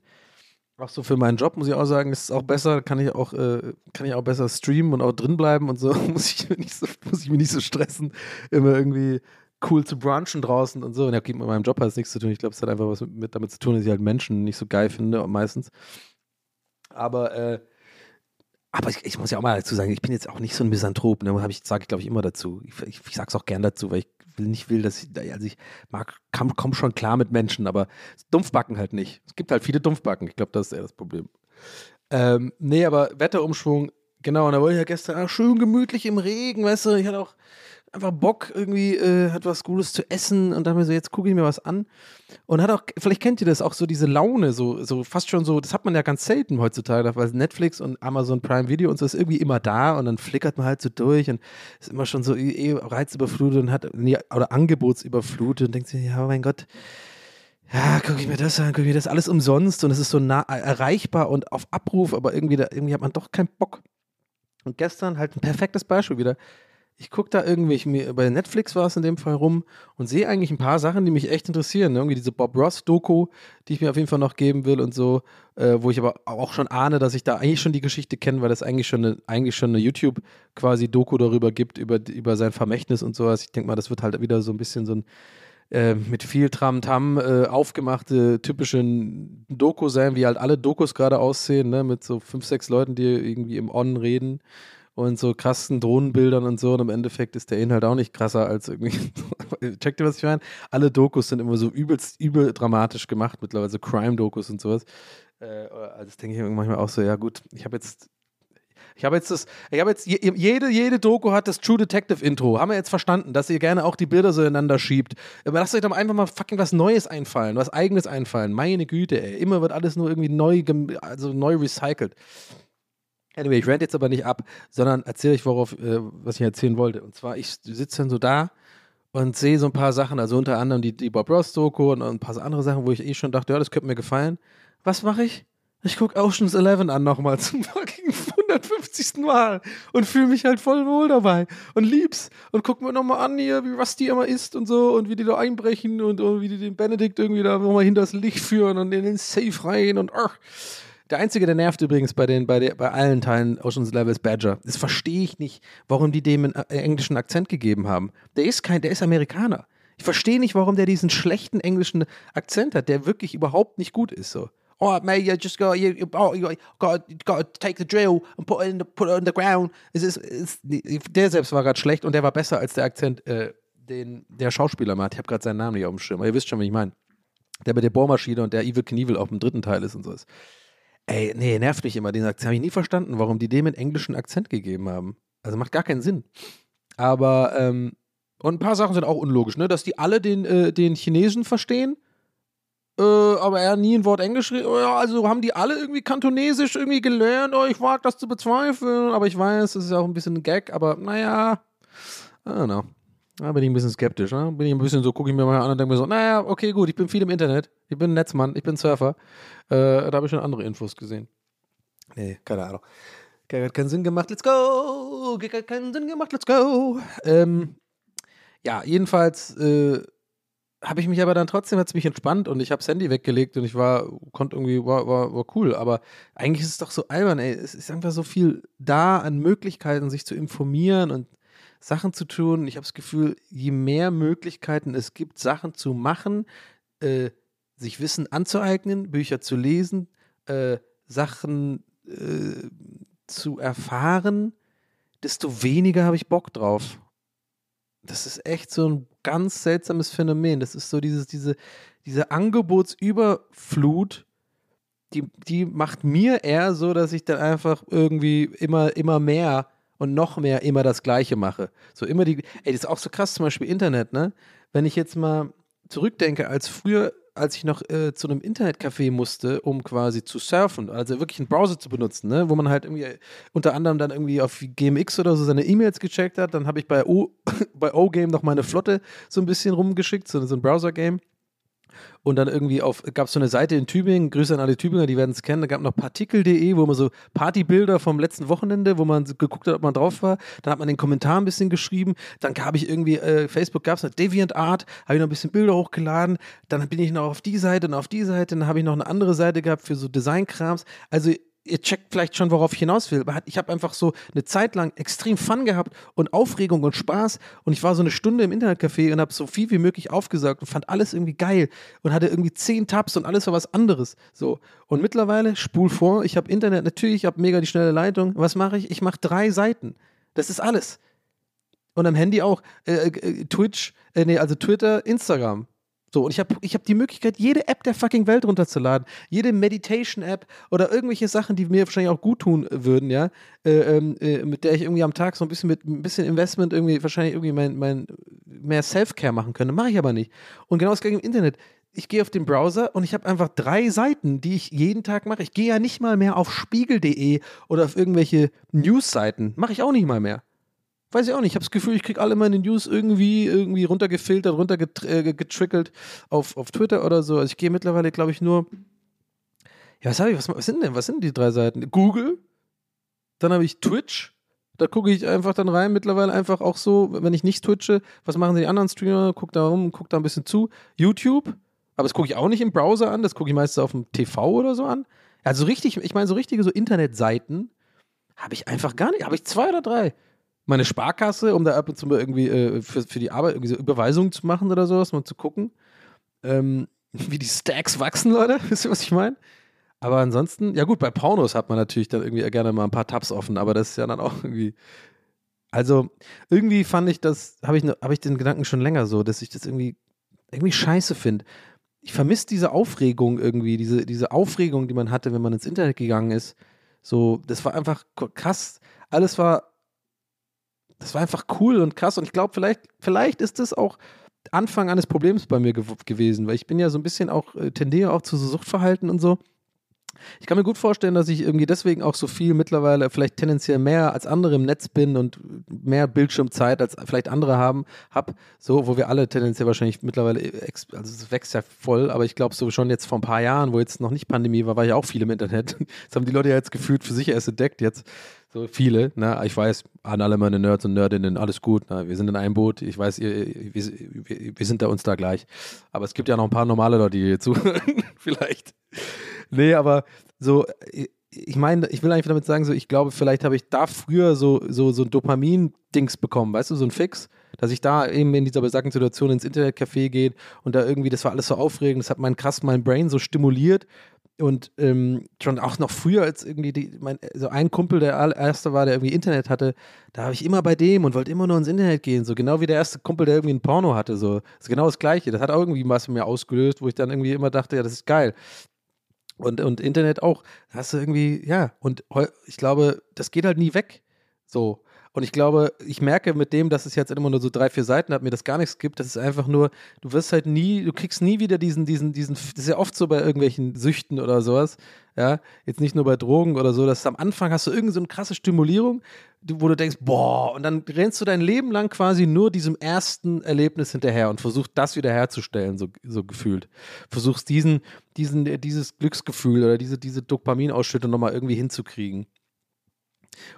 Auch so für meinen Job muss ich auch sagen, ist es auch besser, kann ich auch, äh, kann ich auch besser streamen und auch drin bleiben und so. [laughs] muss, ich nicht so muss ich mich nicht so stressen, immer irgendwie cool zu brunchen draußen und so. Und ja, okay, mit meinem Job hat es nichts zu tun. Ich glaube, es hat einfach was mit, damit zu tun, dass ich halt Menschen nicht so geil finde, meistens. Aber, äh, aber ich, ich, muss ja auch mal dazu sagen, ich bin jetzt auch nicht so ein Misanthrop, ne? ich, sage ich glaube ich immer dazu. Ich, ich, ich sage es auch gern dazu, weil ich will nicht will, dass ich, also ich mag, komm, komm schon klar mit Menschen, aber Dumpfbacken halt nicht. Es gibt halt viele Dumpfbacken. Ich glaube, das ist eher das Problem. Ähm, nee, aber Wetterumschwung, genau, und da wollte ich ja gestern ach, schön gemütlich im Regen, weißt du, ich hatte auch einfach Bock, irgendwie äh, hat was Gutes zu essen und dann so, jetzt gucke ich mir was an. Und hat auch, vielleicht kennt ihr das auch so, diese Laune, so, so fast schon so, das hat man ja ganz selten heutzutage, weil Netflix und Amazon Prime Video und so ist irgendwie immer da und dann flickert man halt so durch und ist immer schon so eh reizüberflutet und hat, nee, oder angebotsüberflutet und denkt sich, ja, mein Gott, ja, gucke ich mir das an, gucke ich mir das alles umsonst und es ist so nah erreichbar und auf Abruf, aber irgendwie, da, irgendwie hat man doch keinen Bock. Und gestern halt ein perfektes Beispiel wieder. Ich gucke da irgendwie, ich, bei Netflix war es in dem Fall rum und sehe eigentlich ein paar Sachen, die mich echt interessieren. Ne? Irgendwie diese Bob Ross-Doku, die ich mir auf jeden Fall noch geben will und so, äh, wo ich aber auch schon ahne, dass ich da eigentlich schon die Geschichte kenne, weil es eigentlich schon eine, eine YouTube quasi Doku darüber gibt, über, über sein Vermächtnis und sowas. Ich denke mal, das wird halt wieder so ein bisschen so ein äh, mit viel Tram-Tam äh, aufgemachte typische Doku sein, wie halt alle Dokus gerade aussehen, ne? mit so fünf, sechs Leuten, die irgendwie im On reden und so krassen Drohnenbildern und so. Und im Endeffekt ist der Inhalt auch nicht krasser als irgendwie. [laughs] Checkt ihr, was ich meine? Alle Dokus sind immer so übelst, übel dramatisch gemacht, mittlerweile Crime-Dokus und sowas. Äh, also denke ich manchmal auch so, ja gut, ich habe jetzt ich habe jetzt das, ich habe jetzt, jede, jede Doku hat das True Detective Intro. Haben wir jetzt verstanden, dass ihr gerne auch die Bilder so ineinander schiebt. Aber lasst euch doch einfach mal fucking was Neues einfallen, was Eigenes einfallen. Meine Güte, ey. Immer wird alles nur irgendwie neu, also neu recycelt. Anyway, ich rant jetzt aber nicht ab, sondern erzähle euch, worauf, äh, was ich erzählen wollte. Und zwar, ich sitze dann so da und sehe so ein paar Sachen, also unter anderem die, die Bob Ross Doku und ein paar andere Sachen, wo ich eh schon dachte, ja, das könnte mir gefallen. Was mache ich? Ich gucke Oceans 11 an nochmal zum fucking 150. Mal und fühle mich halt voll wohl dabei und lieb's und guck mir nochmal an hier, wie die immer isst und so und wie die da einbrechen und, und wie die den Benedikt irgendwie da nochmal hinters Licht führen und in den Safe rein und ach. Der Einzige, der nervt übrigens bei, den, bei, der, bei allen Teilen Ocean's Eleven ist Badger. Das verstehe ich nicht, warum die dem einen äh, englischen Akzent gegeben haben. Der ist kein, der ist Amerikaner. Ich verstehe nicht, warum der diesen schlechten englischen Akzent hat, der wirklich überhaupt nicht gut ist so all right, you just got you, oh, you got, to take the drill and put it in the, put it on the ground. Es ist, es, der selbst war gerade schlecht und der war besser als der Akzent, äh, den der Schauspieler macht. Ich habe gerade seinen Namen nicht auf dem Schirm, aber ihr wisst schon, wie ich meine. Der mit der Bohrmaschine und der Evil Knievel auch im dritten Teil ist und so ist. Ey, nee, nervt mich immer, den Akzent. Habe ich nie verstanden, warum die dem einen englischen Akzent gegeben haben. Also macht gar keinen Sinn. Aber, ähm, und ein paar Sachen sind auch unlogisch, ne? Dass die alle den, äh, den Chinesen verstehen äh, aber er nie ein Wort Englisch. Also haben die alle irgendwie Kantonesisch irgendwie gelernt. Oh, ich wage das zu bezweifeln. Aber ich weiß, es ist auch ein bisschen ein Gag. Aber naja, I don't know. Da bin ich ein bisschen skeptisch. Ne? Bin ich ein bisschen so, gucke ich mir mal an und denke mir so, naja, okay, gut, ich bin viel im Internet. Ich bin Netzmann, ich bin Surfer. Äh, da habe ich schon andere Infos gesehen. Nee, keine Ahnung. Hat keinen Sinn gemacht, let's go. Hat keinen Sinn gemacht, let's go. Ähm, ja, jedenfalls äh, habe ich mich aber dann trotzdem, hat mich entspannt und ich habe das Handy weggelegt und ich war, konnte irgendwie, war, war, war cool. Aber eigentlich ist es doch so albern, ey. Es ist einfach so viel da an Möglichkeiten, sich zu informieren und Sachen zu tun. Ich habe das Gefühl, je mehr Möglichkeiten es gibt, Sachen zu machen, äh, sich Wissen anzueignen, Bücher zu lesen, äh, Sachen äh, zu erfahren, desto weniger habe ich Bock drauf das ist echt so ein ganz seltsames Phänomen. Das ist so dieses, diese, diese Angebotsüberflut, die, die macht mir eher so, dass ich dann einfach irgendwie immer, immer mehr und noch mehr immer das Gleiche mache. So immer die, ey, das ist auch so krass, zum Beispiel Internet, ne? Wenn ich jetzt mal zurückdenke, als früher als ich noch äh, zu einem Internetcafé musste, um quasi zu surfen, also wirklich einen Browser zu benutzen, ne? wo man halt irgendwie unter anderem dann irgendwie auf GMX oder so seine E-Mails gecheckt hat. Dann habe ich bei O, [laughs] bei O-Game noch meine Flotte so ein bisschen rumgeschickt, so, so ein Browser-Game. Und dann irgendwie auf, gab es so eine Seite in Tübingen, Grüße an alle Tübinger, die werden es kennen, da gab es noch partikel.de, wo man so Partybilder vom letzten Wochenende, wo man geguckt hat, ob man drauf war. Dann hat man den Kommentar ein bisschen geschrieben. Dann habe ich irgendwie, äh, Facebook gab es eine DeviantArt, habe ich noch ein bisschen Bilder hochgeladen. Dann bin ich noch auf die Seite und auf die Seite. Dann habe ich noch eine andere Seite gehabt für so Designkrams. Also ihr checkt vielleicht schon, worauf ich hinaus will. Aber ich habe einfach so eine Zeit lang extrem Fun gehabt und Aufregung und Spaß. Und ich war so eine Stunde im Internetcafé und habe so viel wie möglich aufgesagt und fand alles irgendwie geil und hatte irgendwie zehn Tabs und alles war was anderes. So. Und mittlerweile, spul vor, ich habe Internet, natürlich, ich habe mega die schnelle Leitung. Was mache ich? Ich mache drei Seiten. Das ist alles. Und am Handy auch äh, äh, Twitch, äh, nee, also Twitter, Instagram. So, und ich habe ich hab die Möglichkeit, jede App der fucking Welt runterzuladen. Jede Meditation-App oder irgendwelche Sachen, die mir wahrscheinlich auch gut tun würden, ja. Äh, ähm, äh, mit der ich irgendwie am Tag so ein bisschen mit ein bisschen Investment irgendwie wahrscheinlich irgendwie mein, mein mehr Self-Care machen könnte. Mache ich aber nicht. Und genau das gleiche im Internet. Ich gehe auf den Browser und ich habe einfach drei Seiten, die ich jeden Tag mache. Ich gehe ja nicht mal mehr auf spiegel.de oder auf irgendwelche News-Seiten. Mache ich auch nicht mal mehr. Weiß ich auch nicht. Ich habe das Gefühl, ich kriege alle meine News irgendwie, irgendwie runtergefiltert, runtergetrickelt auf, auf Twitter oder so. Also ich gehe mittlerweile, glaube ich, nur. Ja, was habe ich? Was, was sind denn? Was sind die drei Seiten? Google. Dann habe ich Twitch. Da gucke ich einfach dann rein. Mittlerweile einfach auch so, wenn ich nicht twitche, was machen die anderen Streamer? Guck da rum, guck da ein bisschen zu. YouTube. Aber das gucke ich auch nicht im Browser an. Das gucke ich meistens auf dem TV oder so an. Also richtig, ich meine, so richtige so Internetseiten habe ich einfach gar nicht. Habe ich zwei oder drei meine Sparkasse, um da ab und zu mal irgendwie äh, für, für die Arbeit irgendwie so Überweisungen zu machen oder sowas, mal zu gucken, ähm, [laughs] wie die Stacks wachsen, Leute. [laughs] Wisst ihr, was ich meine? Aber ansonsten, ja gut, bei Pornos hat man natürlich dann irgendwie gerne mal ein paar Tabs offen, aber das ist ja dann auch [laughs] irgendwie. Also, irgendwie fand ich das, habe ich, ne, hab ich den Gedanken schon länger so, dass ich das irgendwie, irgendwie scheiße finde. Ich vermisse diese Aufregung irgendwie, diese, diese Aufregung, die man hatte, wenn man ins Internet gegangen ist. So, das war einfach krass. Alles war das war einfach cool und krass. Und ich glaube, vielleicht, vielleicht ist das auch Anfang eines Problems bei mir ge gewesen, weil ich bin ja so ein bisschen auch, äh, tendiere auch zu so Suchtverhalten und so. Ich kann mir gut vorstellen, dass ich irgendwie deswegen auch so viel mittlerweile vielleicht tendenziell mehr als andere im Netz bin und mehr Bildschirmzeit als vielleicht andere haben, hab, so, wo wir alle tendenziell wahrscheinlich mittlerweile, also es wächst ja voll, aber ich glaube so schon jetzt vor ein paar Jahren, wo jetzt noch nicht Pandemie war, war ich auch viel im Internet. [laughs] Das haben die Leute ja jetzt gefühlt für sich erst entdeckt jetzt. So viele, ne? Ich weiß, an alle meine Nerds und Nerdinnen, alles gut, ne? wir sind in einem Boot, ich weiß, ihr, wir, wir, sind da uns da gleich. Aber es gibt ja noch ein paar normale Leute, die hier zuhören, [laughs] vielleicht. Nee, aber so, ich meine, ich will einfach damit sagen, so, ich glaube, vielleicht habe ich da früher so, so, so ein Dopamin-Dings bekommen, weißt du, so ein Fix, dass ich da eben in dieser besagten Situation ins Internetcafé gehe und da irgendwie, das war alles so aufregend, das hat mein krass mein Brain so stimuliert und ähm, schon auch noch früher als irgendwie die, mein, so ein Kumpel, der erste war, der irgendwie Internet hatte, da habe ich immer bei dem und wollte immer nur ins Internet gehen. So genau wie der erste Kumpel, der irgendwie ein Porno hatte. So. Das ist genau das Gleiche. Das hat auch irgendwie was in mir ausgelöst, wo ich dann irgendwie immer dachte, ja, das ist geil. Und, und Internet auch. Hast du irgendwie, ja, und ich glaube, das geht halt nie weg. So. Und ich glaube, ich merke mit dem, dass es jetzt immer nur so drei, vier Seiten hat, mir das gar nichts gibt. Das ist einfach nur, du wirst halt nie, du kriegst nie wieder diesen, diesen, diesen, das ist ja oft so bei irgendwelchen Süchten oder sowas. Ja, jetzt nicht nur bei Drogen oder so, dass am Anfang hast du irgendeine so eine krasse Stimulierung, wo du denkst, boah, und dann rennst du dein Leben lang quasi nur diesem ersten Erlebnis hinterher und versuchst das wieder herzustellen, so, so gefühlt. Versuchst diesen, diesen, dieses Glücksgefühl oder diese, diese Dopaminausschüttung nochmal irgendwie hinzukriegen.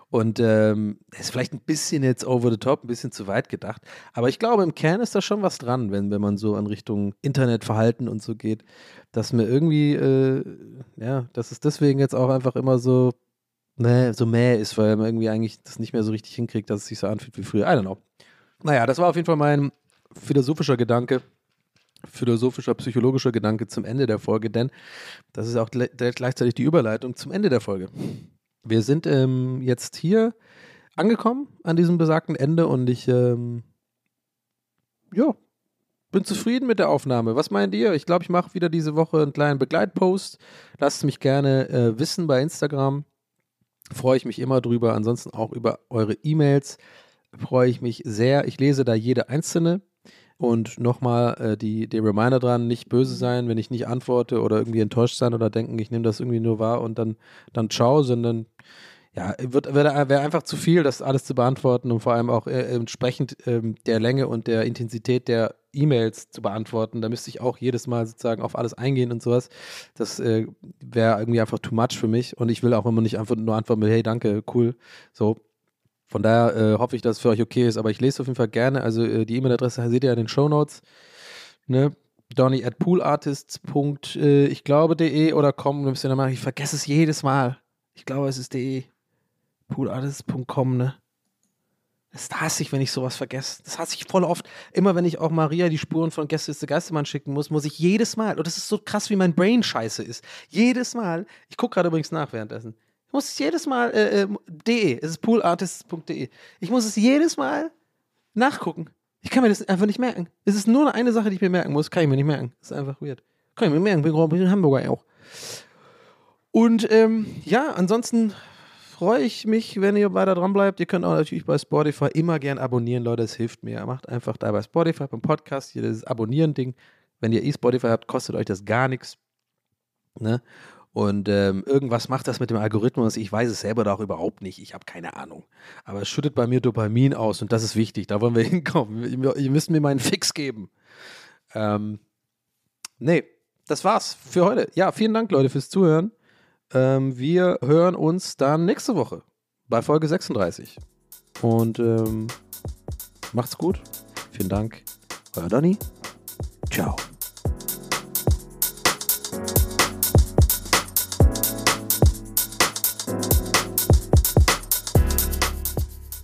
Und ähm, ist vielleicht ein bisschen jetzt over the top, ein bisschen zu weit gedacht. Aber ich glaube, im Kern ist da schon was dran, wenn, wenn man so in Richtung Internetverhalten und so geht, dass mir irgendwie, äh, ja, dass es deswegen jetzt auch einfach immer so, ne, so mäh ist, weil man irgendwie eigentlich das nicht mehr so richtig hinkriegt, dass es sich so anfühlt wie früher. I don't know. Naja, das war auf jeden Fall mein philosophischer Gedanke philosophischer, psychologischer Gedanke zum Ende der Folge, denn das ist auch gleichzeitig die Überleitung zum Ende der Folge. Wir sind ähm, jetzt hier angekommen an diesem besagten Ende und ich, ähm, ja, bin zufrieden mit der Aufnahme. Was meint ihr? Ich glaube, ich mache wieder diese Woche einen kleinen Begleitpost. Lasst mich gerne äh, wissen bei Instagram. Freue ich mich immer drüber. Ansonsten auch über eure E-Mails. Freue ich mich sehr. Ich lese da jede einzelne. Und nochmal äh, die, die Reminder dran, nicht böse sein, wenn ich nicht antworte oder irgendwie enttäuscht sein oder denken, ich nehme das irgendwie nur wahr und dann, dann ciao, sondern ja, wird, wäre einfach zu viel, das alles zu beantworten und vor allem auch äh, entsprechend ähm, der Länge und der Intensität der E-Mails zu beantworten. Da müsste ich auch jedes Mal sozusagen auf alles eingehen und sowas. Das äh, wäre irgendwie einfach too much für mich und ich will auch immer nicht einfach nur antworten mit, hey, danke, cool. So, von daher äh, hoffe ich, dass es für euch okay ist, aber ich lese auf jeden Fall gerne. Also äh, die E-Mail-Adresse seht ihr in den Show Notes. Ne? Donny at poolartists. Äh, ich glaube de oder com. Ich vergesse es jedes Mal. Ich glaube, es ist de. Poolartists.com, ne? Das hasse ich, wenn ich sowas vergesse. Das hasse ich voll oft. Immer wenn ich auch Maria die Spuren von Gäste ist der Geistermann schicken muss, muss ich jedes Mal, und das ist so krass, wie mein Brain scheiße ist. Jedes Mal, ich gucke gerade übrigens nach währenddessen. Ich muss es jedes Mal, äh, äh, de, es ist poolartists.de. Ich muss es jedes Mal nachgucken. Ich kann mir das einfach nicht merken. Es ist nur eine Sache, die ich mir merken muss. Kann ich mir nicht merken. Das ist einfach weird. Kann ich mir merken. Bin bin ein Hamburger auch. Und ähm, ja, ansonsten freue ich mich, wenn ihr weiter dran bleibt. Ihr könnt auch natürlich bei Spotify immer gern abonnieren, Leute. Das hilft mir. Macht einfach da bei Spotify beim Podcast hier dieses Abonnieren-Ding. Wenn ihr e-Spotify habt, kostet euch das gar nichts. Ne? Und ähm, irgendwas macht das mit dem Algorithmus. Ich weiß es selber doch überhaupt nicht. Ich habe keine Ahnung. Aber es schüttet bei mir Dopamin aus und das ist wichtig. Da wollen wir [laughs] hinkommen. Ihr müsst mir meinen Fix geben. Ähm, nee, das war's für heute. Ja, vielen Dank, Leute, fürs Zuhören. Ähm, wir hören uns dann nächste Woche bei Folge 36. Und ähm, macht's gut. Vielen Dank. Euer Donny. Ciao.